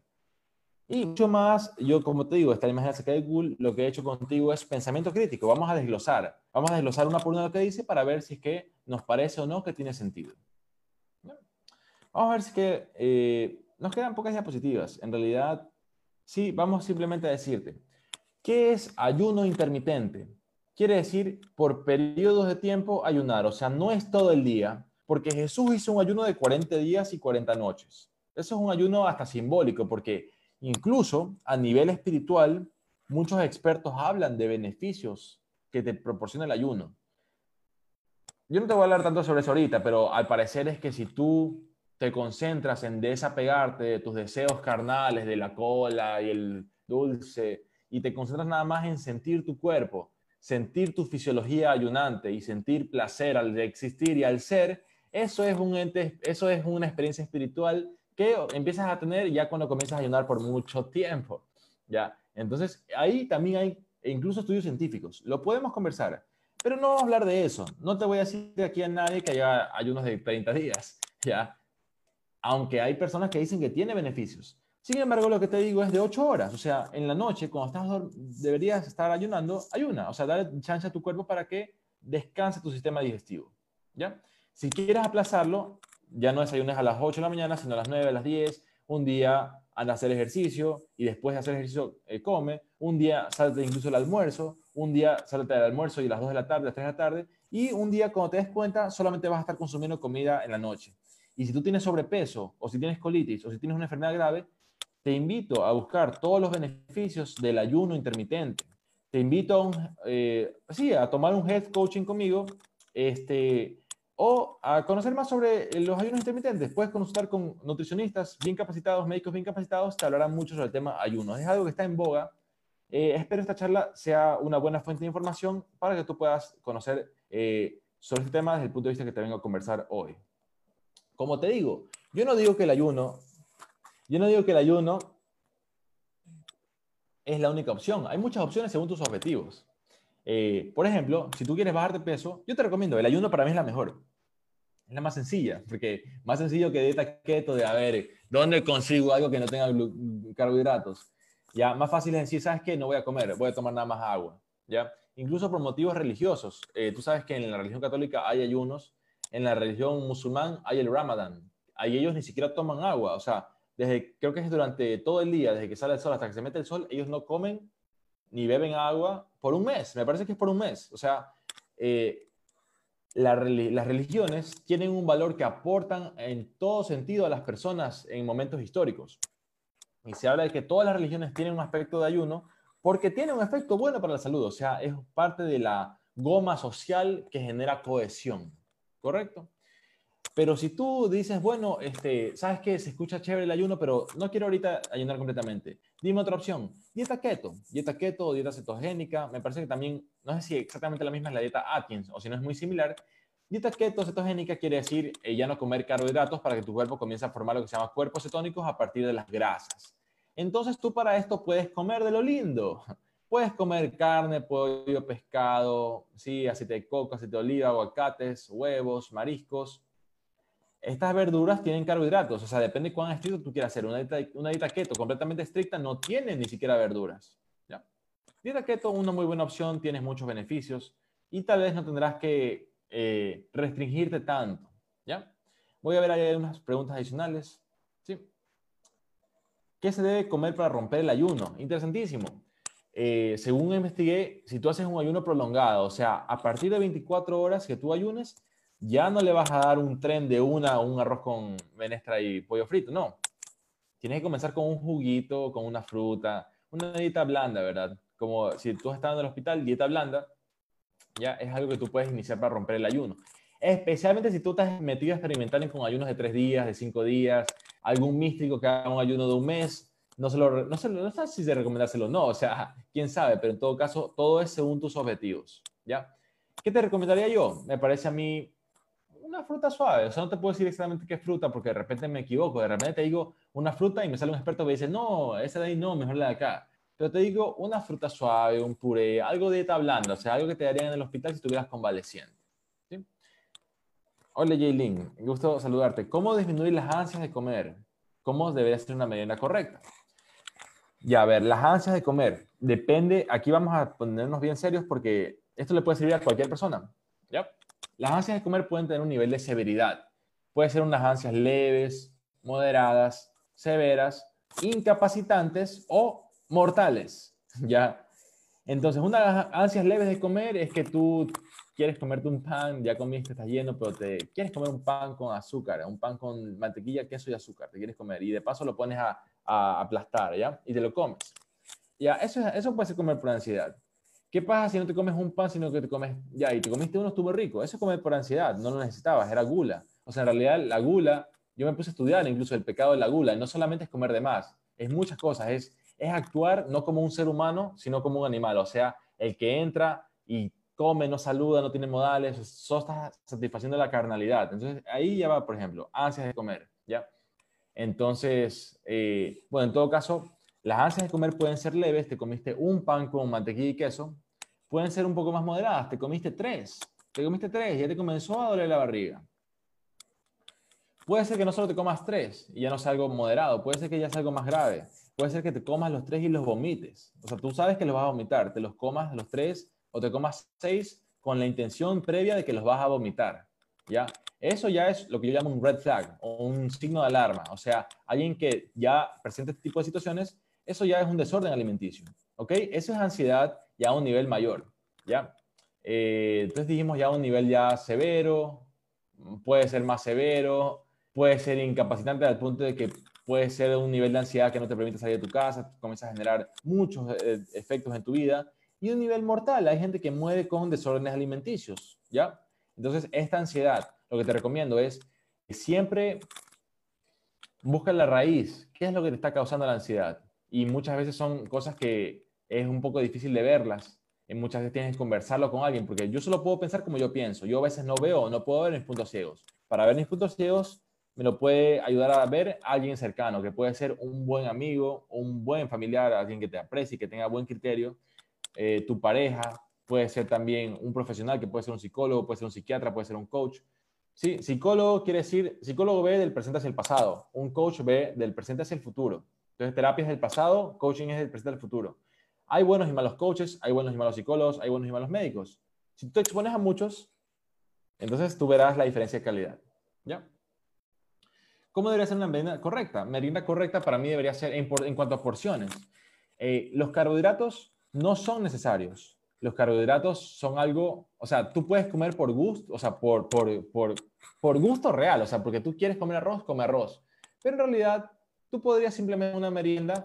Y mucho más, yo como te digo, esta imagen saqué de Google, lo que he hecho contigo es pensamiento crítico, vamos a desglosar, vamos a desglosar una por una lo que dice para ver si es que nos parece o no que tiene sentido. Vamos a ver si es que eh, nos quedan pocas diapositivas, en realidad, sí, vamos simplemente a decirte, ¿Qué es ayuno intermitente? Quiere decir por periodos de tiempo ayunar, o sea, no es todo el día, porque Jesús hizo un ayuno de 40 días y 40 noches. Eso es un ayuno hasta simbólico, porque incluso a nivel espiritual, muchos expertos hablan de beneficios que te proporciona el ayuno. Yo no te voy a hablar tanto sobre eso ahorita, pero al parecer es que si tú te concentras en desapegarte de tus deseos carnales, de la cola y el dulce, y te concentras nada más en sentir tu cuerpo, sentir tu fisiología ayunante y sentir placer al existir y al ser, eso es, un ente, eso es una experiencia espiritual que empiezas a tener ya cuando comienzas a ayunar por mucho tiempo. ¿ya? Entonces, ahí también hay incluso estudios científicos. Lo podemos conversar, Pero no vamos a hablar de eso. No te voy a decir aquí a nadie que haya ayunos de 30 días, ¿ya? Aunque hay personas que dicen que tiene beneficios. Sin embargo, lo que te digo es de 8 horas. O sea, en la noche, cuando estás, deberías estar ayunando, ayuna. O sea, darle chance a tu cuerpo para que descanse tu sistema digestivo, ¿ya? Si quieres aplazarlo, ya no desayunes a las 8 de la mañana, sino a las 9, a las 10, un día anda a hacer ejercicio y después de hacer ejercicio eh, come, un día salte incluso el almuerzo, un día salte el almuerzo y a las 2 de la tarde, a las 3 de la tarde, y un día cuando te des cuenta solamente vas a estar consumiendo comida en la noche. Y si tú tienes sobrepeso o si tienes colitis o si tienes una enfermedad grave, te invito a buscar todos los beneficios del ayuno intermitente. Te invito a, eh, a tomar un health coaching conmigo, este, o a conocer más sobre los ayunos intermitentes. Puedes consultar con nutricionistas bien capacitados, médicos bien capacitados, te hablarán mucho sobre el tema ayunos. Es algo que está en boga. Eh, espero esta charla sea una buena fuente de información para que tú puedas conocer eh, sobre este tema desde el punto de vista que te vengo a conversar hoy. Como te digo, yo no digo que el ayuno, yo no digo que el ayuno es la única opción. Hay muchas opciones según tus objetivos. por ejemplo, si tú quieres bajar de peso, yo te recomiendo, el ayuno para mí es la mejor es la más sencilla, porque más sencillo que dieta keto de, a ver, ¿dónde consigo algo que no tenga carbohidratos? Ya, más fácil es decir, ¿sabes qué? No voy a comer, voy a tomar nada más agua, ¿ya? Incluso por motivos religiosos. Eh, tú sabes que en la religión católica hay ayunos, en la religión musulmán hay el ramadán. Ahí ellos ni siquiera toman agua, o sea, desde, creo que es durante todo el día, desde que sale el sol hasta que se mete el sol, ellos no comen ni beben agua por un mes. Me parece que es por un mes. O sea, eh, las religiones tienen un valor que aportan en todo sentido a las personas en momentos históricos. Y se habla de que todas las religiones tienen un aspecto de ayuno porque tiene un efecto bueno para la salud, o sea, es parte de la goma social que genera cohesión, ¿correcto? Pero si tú dices, bueno, este, sabes que se escucha chévere el ayuno, pero no quiero ahorita ayunar completamente. Dime otra opción. Dieta keto. Dieta keto o dieta cetogénica. Me parece que también, no sé si exactamente la misma es la dieta Atkins o si no es muy similar. Dieta keto cetogénica quiere decir eh, ya no comer carbohidratos para que tu cuerpo comience a formar lo que se llama cuerpos cetónicos a partir de las grasas. Entonces tú para esto puedes comer de lo lindo. Puedes comer carne, pollo, pescado, sí, aceite de coco, aceite de oliva, aguacates, huevos, mariscos estas verduras tienen carbohidratos, o sea, depende de cuán estricto tú quieras hacer. Una dieta, una dieta keto completamente estricta no tiene ni siquiera verduras. ¿ya? Dieta keto, una muy buena opción, tienes muchos beneficios y tal vez no tendrás que eh, restringirte tanto. ¿ya? Voy a ver ahí unas preguntas adicionales. ¿sí? ¿Qué se debe comer para romper el ayuno? Interesantísimo. Eh, según investigué, si tú haces un ayuno prolongado, o sea, a partir de 24 horas que tú ayunes, ya no le vas a dar un tren de una un arroz con menestra y pollo frito, no. Tienes que comenzar con un juguito, con una fruta, una dieta blanda, ¿verdad? Como si tú estás en el hospital, dieta blanda, ya es algo que tú puedes iniciar para romper el ayuno. Especialmente si tú estás metido a experimentar con ayunos de tres días, de cinco días, algún místico que haga un ayuno de un mes, no, se lo, no, se no sé si se recomendárselo o no, o sea, quién sabe, pero en todo caso, todo es según tus objetivos, ¿ya? ¿Qué te recomendaría yo? Me parece a mí una fruta suave. O sea, no te puedo decir exactamente qué fruta porque de repente me equivoco. De repente te digo una fruta y me sale un experto que dice, no, esa de ahí no, mejor la de acá. Pero te digo una fruta suave, un puré, algo de dieta blanda, o sea, algo que te darían en el hospital si estuvieras convaleciente. Hola, Jaylin, gusto saludarte. ¿Cómo disminuir las ansias de comer? ¿Cómo debería ser una merienda correcta? Ya, a ver, las ansias de comer. Depende, aquí vamos a ponernos bien serios porque esto le puede servir a cualquier persona. ¿Ya? Las ansias de comer pueden tener un nivel de severidad. Puede ser unas ansias leves, moderadas, severas, incapacitantes o mortales. ¿Ya? Entonces, unas ansias leves de comer es que tú quieres comerte un pan, ya comiste, estás lleno, pero te quieres comer un pan con azúcar, un pan con mantequilla, queso y azúcar, te quieres comer y de paso lo pones a, aplastar, ¿ya? Y te lo comes. Ya, eso, eso puede ser comer por ansiedad. ¿Qué pasa si no te comes un pan, sino que te comes, ya, y te comiste uno, estuvo rico? Eso es comer por ansiedad, no lo necesitabas, era gula. O sea, en realidad la gula, yo me puse a estudiar incluso el pecado de la gula, y no solamente es comer de más, es muchas cosas, es, es actuar no como un ser humano, sino como un animal. O sea, el que entra y come, no saluda, no tiene modales, solo está satisfaciendo la carnalidad. Entonces, ahí ya va, por ejemplo, ansias de comer, ¿ya? Entonces, eh, bueno, en todo caso, las ansias de comer pueden ser leves, te comiste un pan con mantequilla y queso, pueden ser un poco más moderadas. Te comiste tres, te comiste tres, ya te comenzó a doler la barriga. Puede ser que no solo te comas tres y ya no sea algo moderado, puede ser que ya sea algo más grave. Puede ser que te comas los tres y los vomites. O sea, tú sabes que los vas a vomitar, te los comas los tres o te comas seis con la intención previa de que los vas a vomitar. ¿Ya? Eso ya es lo que yo llamo un red flag o un signo de alarma. O sea, alguien que ya presenta este tipo de situaciones, eso ya es un desorden alimenticio. ¿Ok? Eso es ansiedad ya a un nivel mayor. ¿Ya? Eh, entonces dijimos ya un nivel ya severo, puede ser más severo, puede ser incapacitante al punto de que puede ser un nivel de ansiedad que no te permite salir de tu casa, comienzas a generar muchos eh, efectos en tu vida, y un nivel mortal, hay gente que muere con desórdenes alimenticios, ¿ya? Entonces, esta ansiedad, lo que te recomiendo es que siempre busca la raíz, ¿qué es lo que te está causando la ansiedad? Y muchas veces son cosas que es un poco difícil de verlas, y muchas veces tienes que conversarlo con alguien, porque yo solo puedo pensar como yo pienso, yo a veces no veo, no puedo ver mis puntos ciegos. Para ver mis puntos ciegos, me lo puede ayudar a ver alguien cercano, que puede ser un buen amigo, un buen familiar, alguien que te aprecie, que tenga buen criterio, eh, tu pareja, puede ser también un profesional, que puede ser un psicólogo, puede ser un psiquiatra, puede ser un coach. Sí, psicólogo quiere decir, psicólogo ve del presente hacia el pasado, un coach ve del presente hacia el futuro. Entonces, terapia es del pasado, coaching es del presente al futuro. Hay buenos y malos coaches, hay buenos y malos psicólogos, hay buenos y malos médicos. Si tú te expones a muchos, entonces tú verás la diferencia de calidad. ¿Ya? ¿Cómo debería ser una merienda correcta? Merienda correcta para mí debería ser en, cuanto a porciones. Eh, los carbohidratos no son necesarios. Los carbohidratos son algo, o sea, tú puedes comer por gusto, o sea, por, por, por, por gusto real, o sea, porque tú quieres comer arroz, come arroz. Pero en realidad, tú podrías simplemente una merienda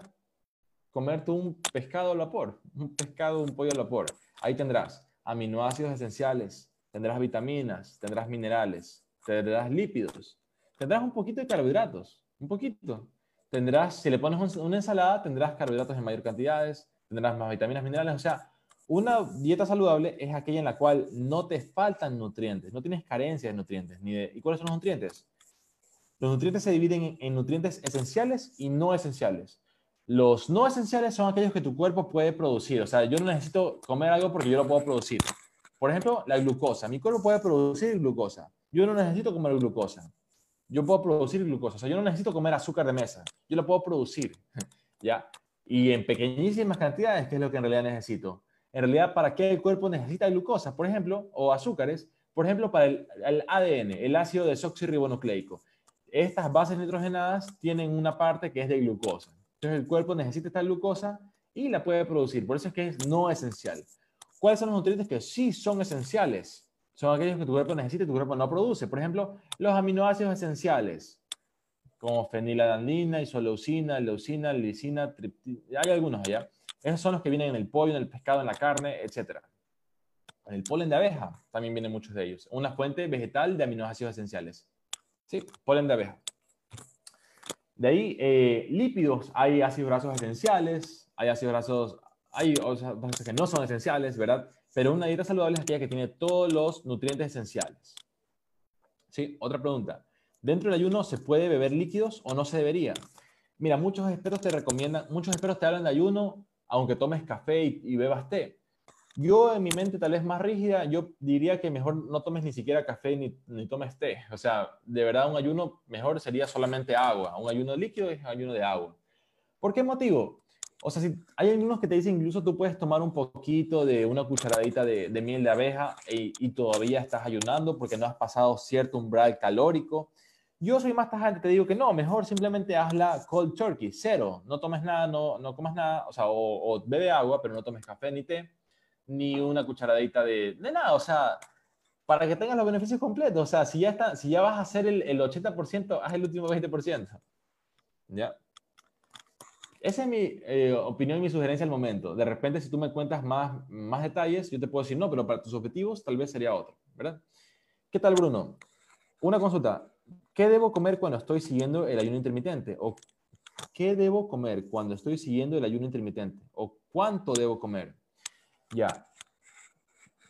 comerte un pescado al vapor, un pescado, un pollo al vapor. Ahí tendrás aminoácidos esenciales, tendrás vitaminas, tendrás minerales, tendrás lípidos, tendrás un poquito de carbohidratos, un poquito. Tendrás, si le pones una ensalada, tendrás carbohidratos en mayor cantidades, tendrás más vitaminas, minerales. O sea, una dieta saludable es aquella en la cual no te faltan nutrientes, no tienes carencia de nutrientes. Ni ¿Y cuáles son los nutrientes? Los nutrientes se dividen en nutrientes esenciales y no esenciales. Los no esenciales son aquellos que tu cuerpo puede producir. O sea, yo no necesito comer algo porque yo lo puedo producir. Por ejemplo, la glucosa. Mi cuerpo puede producir glucosa. Yo no necesito comer glucosa yo puedo producir glucosa. O sea, yo no necesito comer azúcar de mesa, yo lo puedo producir, ¿ya? Y en pequeñísimas cantidades, que es lo que en realidad necesito. En realidad, ¿para qué el cuerpo necesita glucosa, por ejemplo, o azúcares? Por ejemplo, para el, ADN, el ácido desoxirribonucleico. Estas bases nitrogenadas tienen una parte que es de glucosa. Entonces, el cuerpo necesita esta glucosa y la puede producir. Por eso es que es no esencial. ¿Cuáles son los nutrientes que sí son esenciales? son aquellos que tu cuerpo necesita y tu cuerpo no produce. Por ejemplo, los aminoácidos esenciales, como fenilalanina, isoleucina, leucina, lisina, triptina, hay algunos allá. Esos son los que vienen en el pollo, en el pescado, en la carne, etc. En el polen de abeja también vienen muchos de ellos. Una fuente vegetal de aminoácidos esenciales. ¿Sí? Polen de abeja. De ahí, eh, lípidos. Hay ácidos grasos esenciales, hay ácidos grasos, hay cosas que no son esenciales, ¿verdad? Pero una dieta saludable es aquella que tiene todos los nutrientes esenciales. ¿Sí? Otra pregunta. ¿Dentro del ayuno se puede beber líquidos o no se debería? Mira, muchos expertos te recomiendan, muchos expertos te hablan de ayuno aunque tomes café y, bebas té. Yo en mi mente tal vez más rígida, yo diría que mejor no tomes ni siquiera café ni, ni, tomes té. O sea, de verdad un ayuno mejor sería solamente agua. Un ayuno líquido es ayuno de agua. ¿Por qué motivo? O sea, si hay algunos que te dicen incluso tú puedes tomar un poquito de una cucharadita de, miel de abeja y, todavía estás ayunando porque no has pasado cierto umbral calórico. Yo soy más tajante, te digo que no, mejor simplemente hazla cold turkey, cero. No tomes nada, no, no comas nada, o sea, o, bebe agua, pero no tomes café ni té, ni una cucharadita de, de nada. O sea, para que tengas los beneficios completos. O sea, si ya, está, si ya vas a hacer el, el 80%, haz el último 20%. ¿Ya? Esa es mi eh, opinión y mi sugerencia al momento. De repente, si tú me cuentas más, más detalles, yo te puedo decir no, pero para tus objetivos tal vez sería otro, ¿verdad? ¿Qué tal, Bruno? Una consulta. ¿Qué debo comer cuando estoy siguiendo el ayuno intermitente? ¿O qué debo comer cuando estoy siguiendo el ayuno intermitente? ¿O cuánto debo comer? Ya.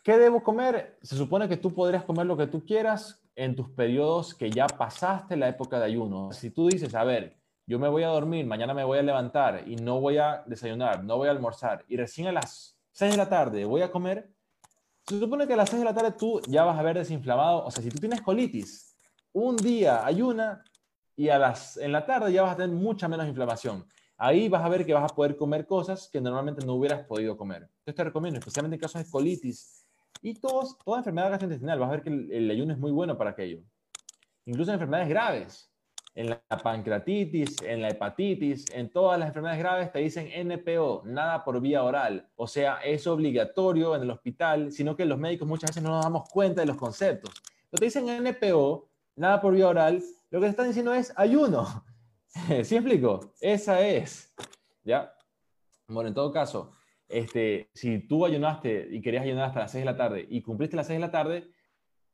¿Qué debo comer? Se supone que tú podrías comer lo que tú quieras en tus periodos que ya pasaste la época de ayuno. Si tú dices, a ver, yo me voy a dormir, mañana me voy a levantar y no voy a desayunar, no voy a almorzar y recién a las 6 de la tarde, voy a comer. Se supone que a las 6 de la tarde tú ya vas a haber desinflamado. O sea, si tú tienes colitis, un día ayuna y a las, en la tarde ya vas a tener mucha menos inflamación. Ahí vas a ver que vas a poder comer cosas que normalmente no hubieras podido comer. Entonces te recomiendo, especialmente en casos de colitis y todos, toda enfermedad gastrointestinal, vas a ver que el, ayuno es muy bueno para aquello. Incluso en enfermedades graves, en la pancreatitis, en la hepatitis, en todas las enfermedades graves te dicen NPO, nada por vía oral. O sea, es obligatorio en el hospital, sino que los médicos muchas veces no nos damos cuenta de los conceptos. Lo te dicen NPO, nada por vía oral, lo que están diciendo es ayuno. ¿Sí explico? Esa es. ¿Ya? Bueno, en todo caso, este, si tú ayunaste y querías ayunar hasta las 6 de la tarde y cumpliste las 6 de la tarde,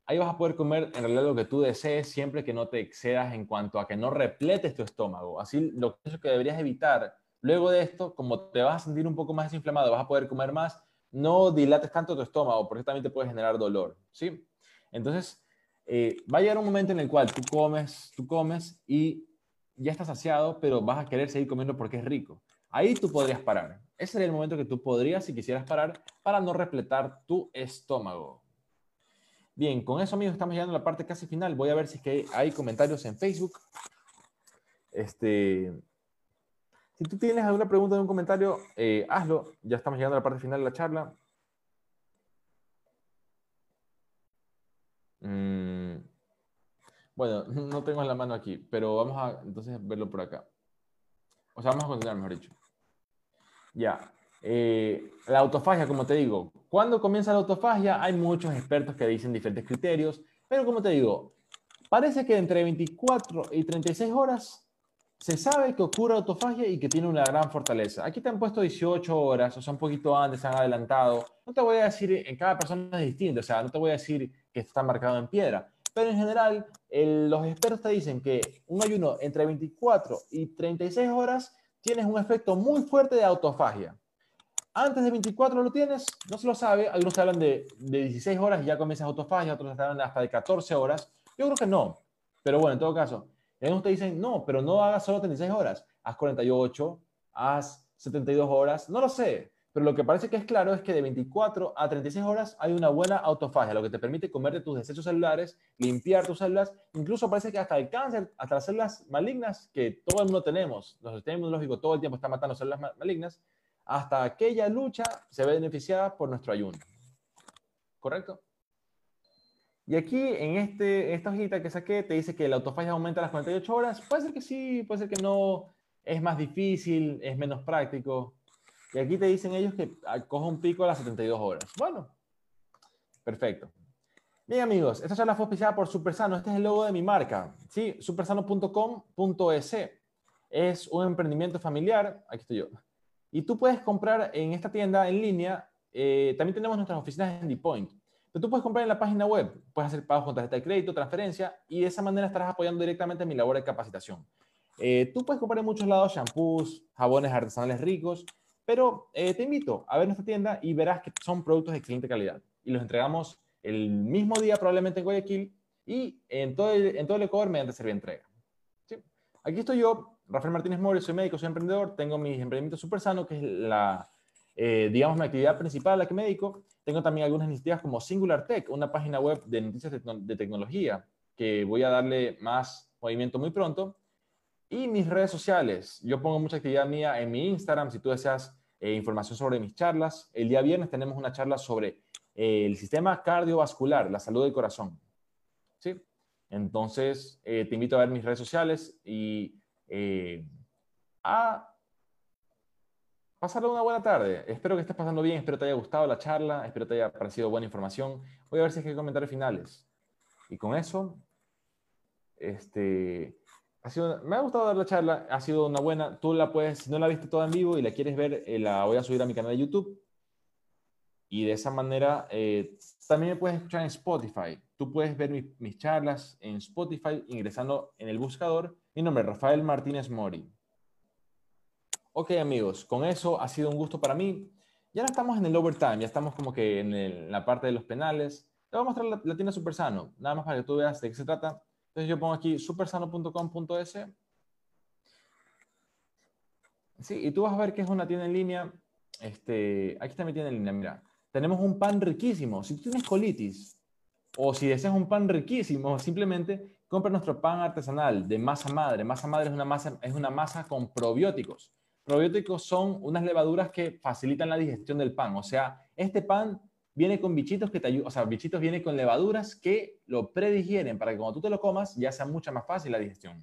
ahí vas a poder comer en realidad lo que tú desees siempre que no te excedas en cuanto a que no repletes tu estómago. Así lo que deberías evitar. Luego de esto, como te vas a sentir un poco más desinflamado, vas a poder comer más, no dilates tanto tu estómago porque también te puede generar dolor. ¿sí? Entonces, eh, va a llegar un momento en el cual tú comes, tú comes y ya estás saciado, pero vas a querer seguir comiendo porque es rico. Ahí tú podrías parar. Ese sería el momento que tú podrías, si quisieras parar, para no repletar tu estómago. Bien, con eso, amigos, estamos llegando a la parte casi final. Voy a ver si es que hay comentarios en Facebook. Este, si tú tienes alguna pregunta en un comentario, eh, hazlo. Ya estamos llegando a la parte final de la charla. Mm, bueno, no tengo la mano aquí, pero vamos a entonces verlo por acá. O sea, vamos a continuar, mejor dicho. Ya. Eh, la autofagia, como te digo, ¿cuándo comienza la autofagia? Hay muchos expertos que dicen diferentes criterios, pero como te digo, parece que entre 24 y 36 horas se sabe que ocurre autofagia y que tiene una gran fortaleza. Aquí te han puesto 18 horas, o sea, un poquito antes, se han adelantado. No te voy a decir, en cada persona es distinto, o sea, no te voy a decir que está marcado en piedra, en general, los expertos te dicen que un ayuno entre 24 y 36 horas tienes un efecto muy fuerte de autofagia. Antes de 24 lo tienes, no se lo sabe. Algunos te hablan de, de 16 horas y ya comienzas autofagia, otros te hablan hasta de 14 horas. Yo creo que no. Pero bueno, en todo caso, algunos te dicen, no, pero no hagas solo 36 horas, haz 48, haz 72 horas, no lo sé. Pero lo que parece que es claro es que de 24 a 36 horas hay una buena autofagia, lo que te permite comer de tus desechos celulares, limpiar tus células, incluso parece que hasta el cáncer, hasta las células malignas que todo el mundo tenemos, nuestro sistema inmunológico todo el tiempo está matando células malignas, hasta aquella lucha se ve beneficiada por nuestro ayuno. ¿Correcto? Y aquí en este, esta hojita que saqué te dice que la autofagia aumenta a las 48 horas. Puede ser que sí, puede ser que no. Es más difícil, es menos práctico. Y aquí te dicen ellos que coja un pico a las 72 horas. Bueno, perfecto. Bien, amigos, esta charla fue auspiciada por Supersano. Este es el logo de mi marca. Sí, supersano.com.es. Es un emprendimiento familiar. Aquí estoy yo. Y tú puedes comprar en esta tienda en línea. Eh, también tenemos nuestras oficinas en D-Point. Pero tú puedes comprar en la página web. Puedes hacer pagos con tarjeta de crédito, transferencia. Y de esa manera estarás apoyando directamente mi labor de capacitación. Eh, tú puedes comprar en muchos lados shampoos, jabones artesanales ricos. Pero eh, te invito a ver nuestra tienda y verás que son productos de excelente calidad. Y los entregamos el mismo día probablemente en Guayaquil y en todo el, en todo el Ecuador mediante servicio entrega. ¿Sí? Aquí estoy yo, Rafael Martínez Mori, soy médico, soy emprendedor, tengo mis emprendimientos súper sano, que es la, eh, digamos, mi actividad principal a la que me dedico. Tengo también algunas iniciativas como Singular Tech, una página web de noticias de tecnología, que voy a darle más movimiento muy pronto. Y mis redes sociales. Yo pongo mucha actividad mía en mi Instagram. Si tú deseas eh, información sobre mis charlas. El día viernes tenemos una charla sobre eh, el sistema cardiovascular, la salud del corazón. ¿Sí? Entonces, eh, te invito a ver mis redes sociales y a pasarle una buena tarde. Espero que estés pasando bien, espero te haya gustado la charla, espero te haya parecido buena información. Voy a ver si hay comentarios finales. Y con eso, este, me ha gustado dar la charla, ha sido una buena. Tú la puedes, si no la viste toda en vivo y la quieres ver, eh, la voy a subir a mi canal de YouTube. Y de esa manera eh, también me puedes escuchar en Spotify. Tú puedes ver mis charlas en Spotify ingresando en el buscador. Mi nombre es Rafael Martínez Mori. Ok, amigos, con eso ha sido un gusto para mí. Ya no estamos en el overtime, ya estamos como que en, la parte de los penales. Te voy a mostrar la, la tienda Super Sano, nada más para que tú veas de qué se trata. Entonces yo pongo aquí supersano.com.es. Sí, y tú vas a ver que es una tienda en línea este, aquí está metiendo en línea, mira, tenemos un pan riquísimo. Si tú tienes colitis o si deseas un pan riquísimo, simplemente compra nuestro pan artesanal de masa madre. Masa madre es una masa, es una masa con probióticos. Probióticos son unas levaduras que facilitan la digestión del pan. O sea, este pan viene con bichitos que te ayudan, o sea, bichitos viene con levaduras que lo predigieren para que cuando tú te lo comas ya sea mucho más fácil la digestión.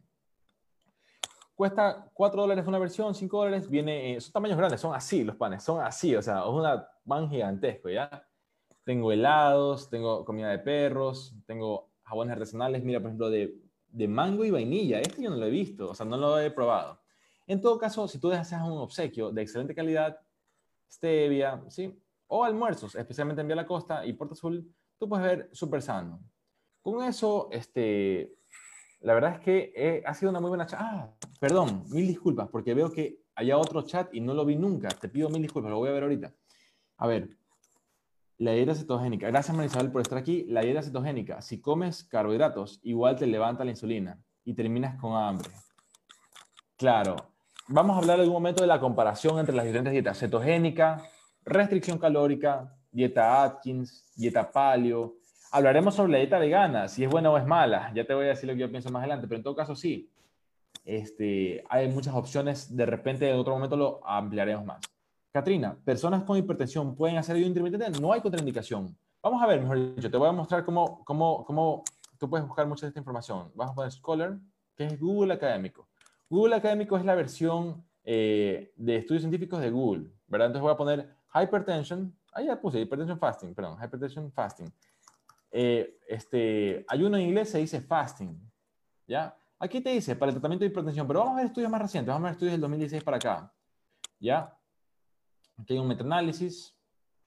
Cuesta 4 dólares una versión, 5 dólares, viene, son tamaños grandes, son así los panes, son así, o sea, es un pan gigantesco, ¿ya? Tengo helados, tengo comida de perros, tengo jabones artesanales, mira, por ejemplo, de, de mango y vainilla, este yo no lo he visto, o sea, no lo he probado. En todo caso, si tú deseas un obsequio de excelente calidad, stevia, ¿sí? O almuerzos, especialmente en Vía la Costa y Puerto Azul, tú puedes ver súper sano. Con eso, este, la verdad es que eh, ha sido una muy buena chat. Ah, perdón, mil disculpas, porque veo que haya otro chat y no lo vi nunca. Te pido mil disculpas, lo voy a ver ahorita. A ver, la dieta cetogénica. Gracias, Marisabel, por estar aquí. La dieta cetogénica. Si comes carbohidratos, igual te levanta la insulina y terminas con hambre. Claro. Vamos a hablar en algún momento de la comparación entre las diferentes dietas. Cetogénica, restricción calórica, dieta Atkins, dieta paleo. Hablaremos sobre la dieta vegana, si es buena o es mala. Ya te voy a decir lo que yo pienso más adelante, pero en todo caso sí. Este, hay muchas opciones. De repente en otro momento lo ampliaremos más. Katrina, ¿personas con hipertensión pueden hacer ayuno intermitente? No hay contraindicación. Vamos a ver, mejor dicho, te voy a mostrar cómo, cómo, cómo tú puedes buscar mucha de esta información. Vamos a poner Scholar, que es Google Académico. Google Académico es la versión eh, de estudios científicos de Google, ¿verdad? Entonces voy a poner hypertension, ahí ya puse hypertension fasting, perdón, hypertension fasting. Eh, este, ayuno en inglés se dice fasting, ¿ya? Aquí te dice para el tratamiento de hipertensión, pero vamos a ver estudios más recientes, vamos a ver estudios del 2016 para acá, ¿ya? Aquí hay un metaanálisis.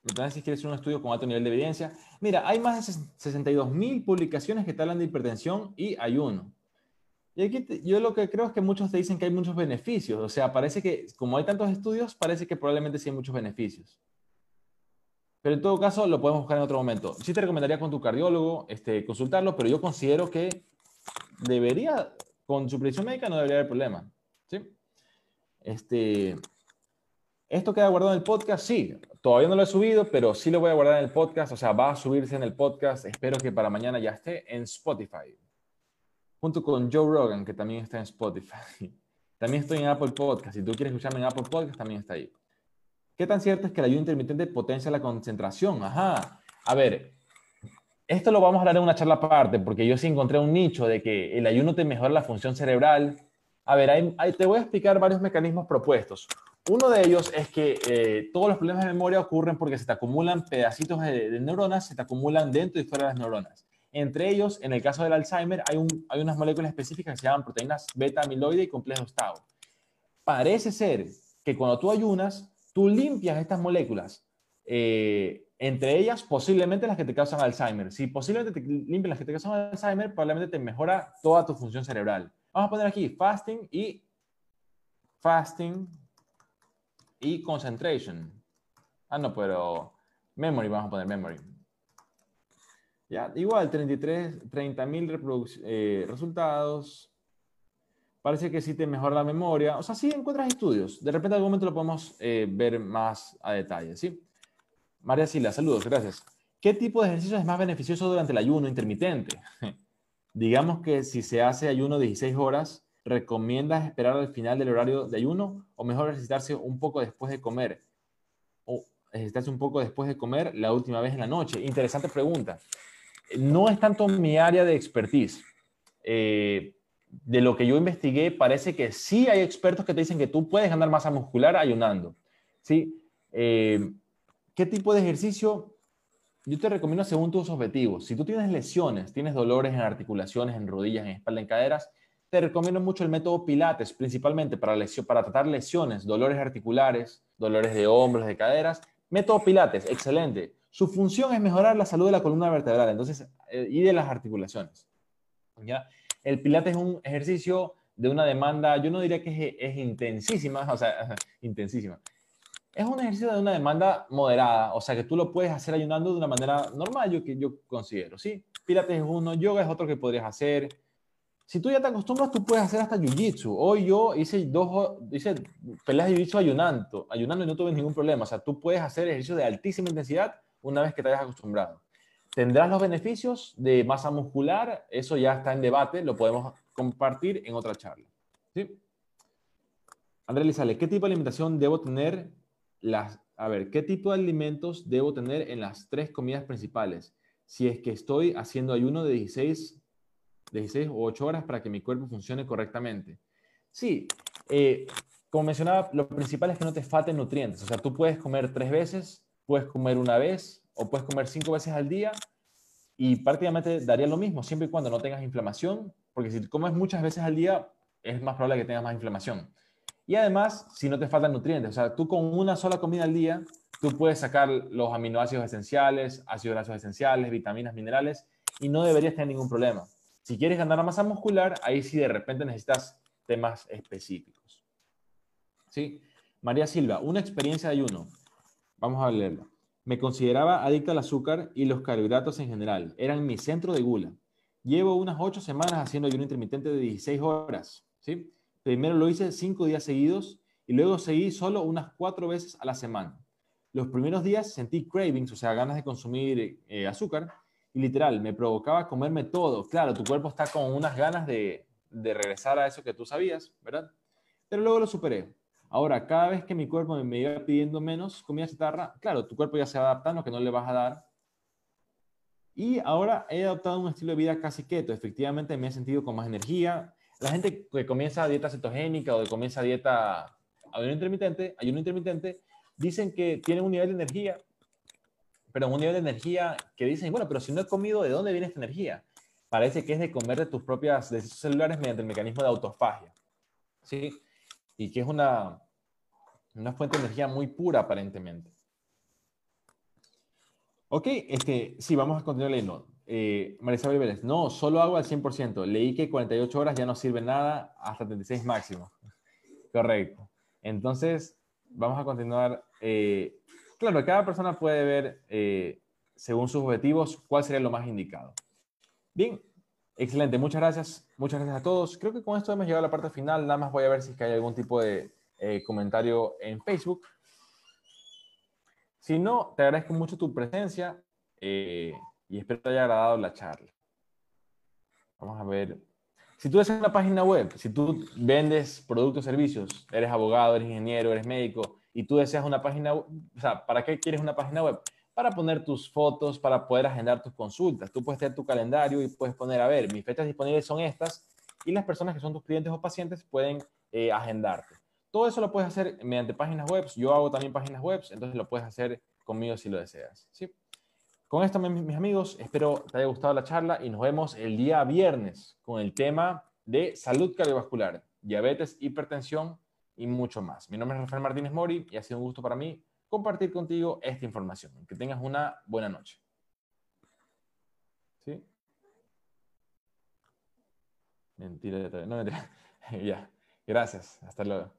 Metaanálisis quiere ser un estudio con alto nivel de evidencia. Mira, hay más de 62.000 publicaciones que te hablan de hipertensión y ayuno. Y aquí yo lo que creo es que muchos te dicen que hay muchos beneficios. O sea, parece que, como hay tantos estudios, parece que probablemente sí hay muchos beneficios. Pero en todo caso, lo podemos buscar en otro momento. Sí te recomendaría con tu cardiólogo este, consultarlo, pero yo considero que debería, con su predicción médica no debería haber problema. ¿sí? Este, ¿Esto queda guardado en el podcast? Sí, todavía no lo he subido, pero sí lo voy a guardar en el podcast, o sea, va a subirse en el podcast. Espero que para mañana ya esté en Spotify, junto con Joe Rogan, que también está en Spotify. También estoy en Apple Podcast. Si tú quieres escucharme en Apple Podcast, también está ahí. ¿Qué tan cierto es que el ayuno intermitente potencia la concentración? Ajá. A ver, esto lo vamos a hablar en una charla aparte, porque yo sí encontré un nicho de que el ayuno te mejora la función cerebral. A ver, te voy a explicar varios mecanismos propuestos. Uno de ellos es que eh, todos los problemas de memoria ocurren porque se te acumulan pedacitos de, neuronas, se te acumulan dentro y fuera de las neuronas. Entre ellos, en el caso del Alzheimer, hay, unas moléculas específicas que se llaman proteínas beta-amiloide y complejos tau. Parece ser que cuando tú ayunas, tú limpias estas moléculas, eh, entre ellas posiblemente las que te causan Alzheimer. Si posiblemente te limpias las que te causan Alzheimer, probablemente te mejora toda tu función cerebral. Vamos a poner aquí fasting y fasting y concentration. Ah, no, pero memory, vamos a poner memory. Ya, igual, 33, 30 mil eh, resultados. Parece que sí te mejora la memoria. O sea, sí encuentras estudios. De repente, en algún momento lo podemos eh, ver más a detalle, ¿sí? María Sila, saludos, gracias. ¿Qué tipo de ejercicio es más beneficioso durante el ayuno intermitente? Digamos que si se hace ayuno 16 horas, ¿recomiendas esperar al final del horario de ayuno o mejor ejercitarse un poco después de comer? O ejercitarse un poco después de comer la última vez en la noche. Interesante pregunta. No es tanto mi área de expertise. Eh, de lo que yo investigué, parece que sí hay expertos que te dicen que tú puedes ganar masa muscular ayunando. ¿sí? Eh, ¿Qué tipo de ejercicio? Yo te recomiendo según tus objetivos. Si tú tienes lesiones, tienes dolores en articulaciones, en rodillas, en espalda, en caderas, te recomiendo mucho el método Pilates, principalmente para, para tratar lesiones, dolores articulares, dolores de hombros, de caderas. Método Pilates, excelente. Su función es mejorar la salud de la columna vertebral entonces, eh, y de las articulaciones. ¿ya? El Pilates es un ejercicio de una demanda, yo no diría que es, intensísima, o sea, intensísima. Es un ejercicio de una demanda moderada, o sea que tú lo puedes hacer ayunando de una manera normal, yo, que yo considero, ¿sí? Pilates es uno, yoga es otro que podrías hacer, Si tú ya te acostumbras, tú puedes hacer hasta jiu-jitsu. Hoy yo hice dos, hice peleas de jiu-jitsu ayunando, ayunando y no tuve ningún problema. O sea, tú puedes hacer ejercicio de altísima intensidad una vez que te hayas acostumbrado. Tendrás los beneficios de masa muscular, eso ya está en debate, lo podemos compartir en otra charla. ¿sí? Andrés Lizales, ¿qué tipo de alimentación debo tener? Las, a ver, ¿qué tipo de alimentos debo tener en las tres comidas principales? Si es que estoy haciendo ayuno de 16, 16 o 8 horas para que mi cuerpo funcione correctamente. Sí, eh, como mencionaba, lo principal es que no te falten nutrientes. O sea, tú puedes comer tres veces, puedes comer una vez o puedes comer cinco veces al día y prácticamente daría lo mismo, siempre y cuando no tengas inflamación, porque si comes muchas veces al día, es más probable que tengas más inflamación. Y además, si no te faltan nutrientes, o sea, tú con una sola comida al día, tú puedes sacar los aminoácidos esenciales, ácidos grasos esenciales, vitaminas, minerales, y no deberías tener ningún problema. Si quieres ganar masa muscular, ahí sí de repente necesitas temas específicos. ¿Sí? María Silva, una experiencia de ayuno. Vamos a leerlo. Me consideraba adicta al azúcar y los carbohidratos en general. Eran mi centro de gula. Llevo unas ocho semanas haciendo ayuno intermitente de 16 horas. ¿sí? Primero lo hice cinco días seguidos y luego seguí solo unas cuatro veces a la semana. Los primeros días sentí cravings, o sea, ganas de consumir eh, azúcar, y literal, me provocaba comerme todo. Claro, tu cuerpo está con unas ganas de, de regresar a eso que tú sabías, ¿verdad? Pero luego lo superé. Ahora, cada vez que mi cuerpo me iba pidiendo menos comida chatarra, claro, tu cuerpo ya se va adaptando, que no le vas a dar. Y ahora he adoptado un estilo de vida casi keto. Efectivamente, me he sentido con más energía, la gente que comienza dieta cetogénica o que comienza dieta ayuno intermitente, ayuno intermitente, dicen que tienen un nivel de energía, pero un nivel de energía que dicen, bueno, pero si no he comido, ¿de dónde viene esta energía? Parece que es de comer de tus propias de celulares mediante el mecanismo de autofagia. ¿Sí? Y que es una, una fuente de energía muy pura aparentemente. Ok, este, sí, vamos a continuar leyendo eh, Marisa Vélez, no, solo hago al 100%. Leí que 48 horas ya no sirve nada hasta 36 máximo. Correcto. Entonces, vamos a continuar. Eh, claro, cada persona puede ver, eh, según sus objetivos, cuál sería lo más indicado. Bien, excelente. Muchas gracias. Muchas gracias a todos. Creo que con esto hemos llegado a la parte final. Nada más voy a ver si hay algún tipo de eh, comentario en Facebook. Si no, te agradezco mucho tu presencia. Eh, y espero te haya agradado la charla. Vamos a ver. Si tú haces una página web, si tú vendes productos, servicios, eres abogado, eres ingeniero, eres médico, y tú deseas una página o sea, ¿para qué quieres una página web? Para poner tus fotos, para poder agendar tus consultas. Tú puedes tener tu calendario y puedes poner, a ver, mis fechas disponibles son estas, y las personas que son tus clientes o pacientes pueden eh, agendarte. Todo eso lo puedes hacer mediante páginas web. Yo hago también páginas web, entonces lo puedes hacer conmigo si lo deseas. ¿sí? Con esto, mis amigos, espero te haya gustado la charla y nos vemos el día viernes con el tema de salud cardiovascular, diabetes, hipertensión y mucho más. Mi nombre es Rafael Martínez Mori y ha sido un gusto para mí compartir contigo esta información. Que tengas una buena noche. ¿Sí? Mentira, no ya. Gracias. Hasta luego.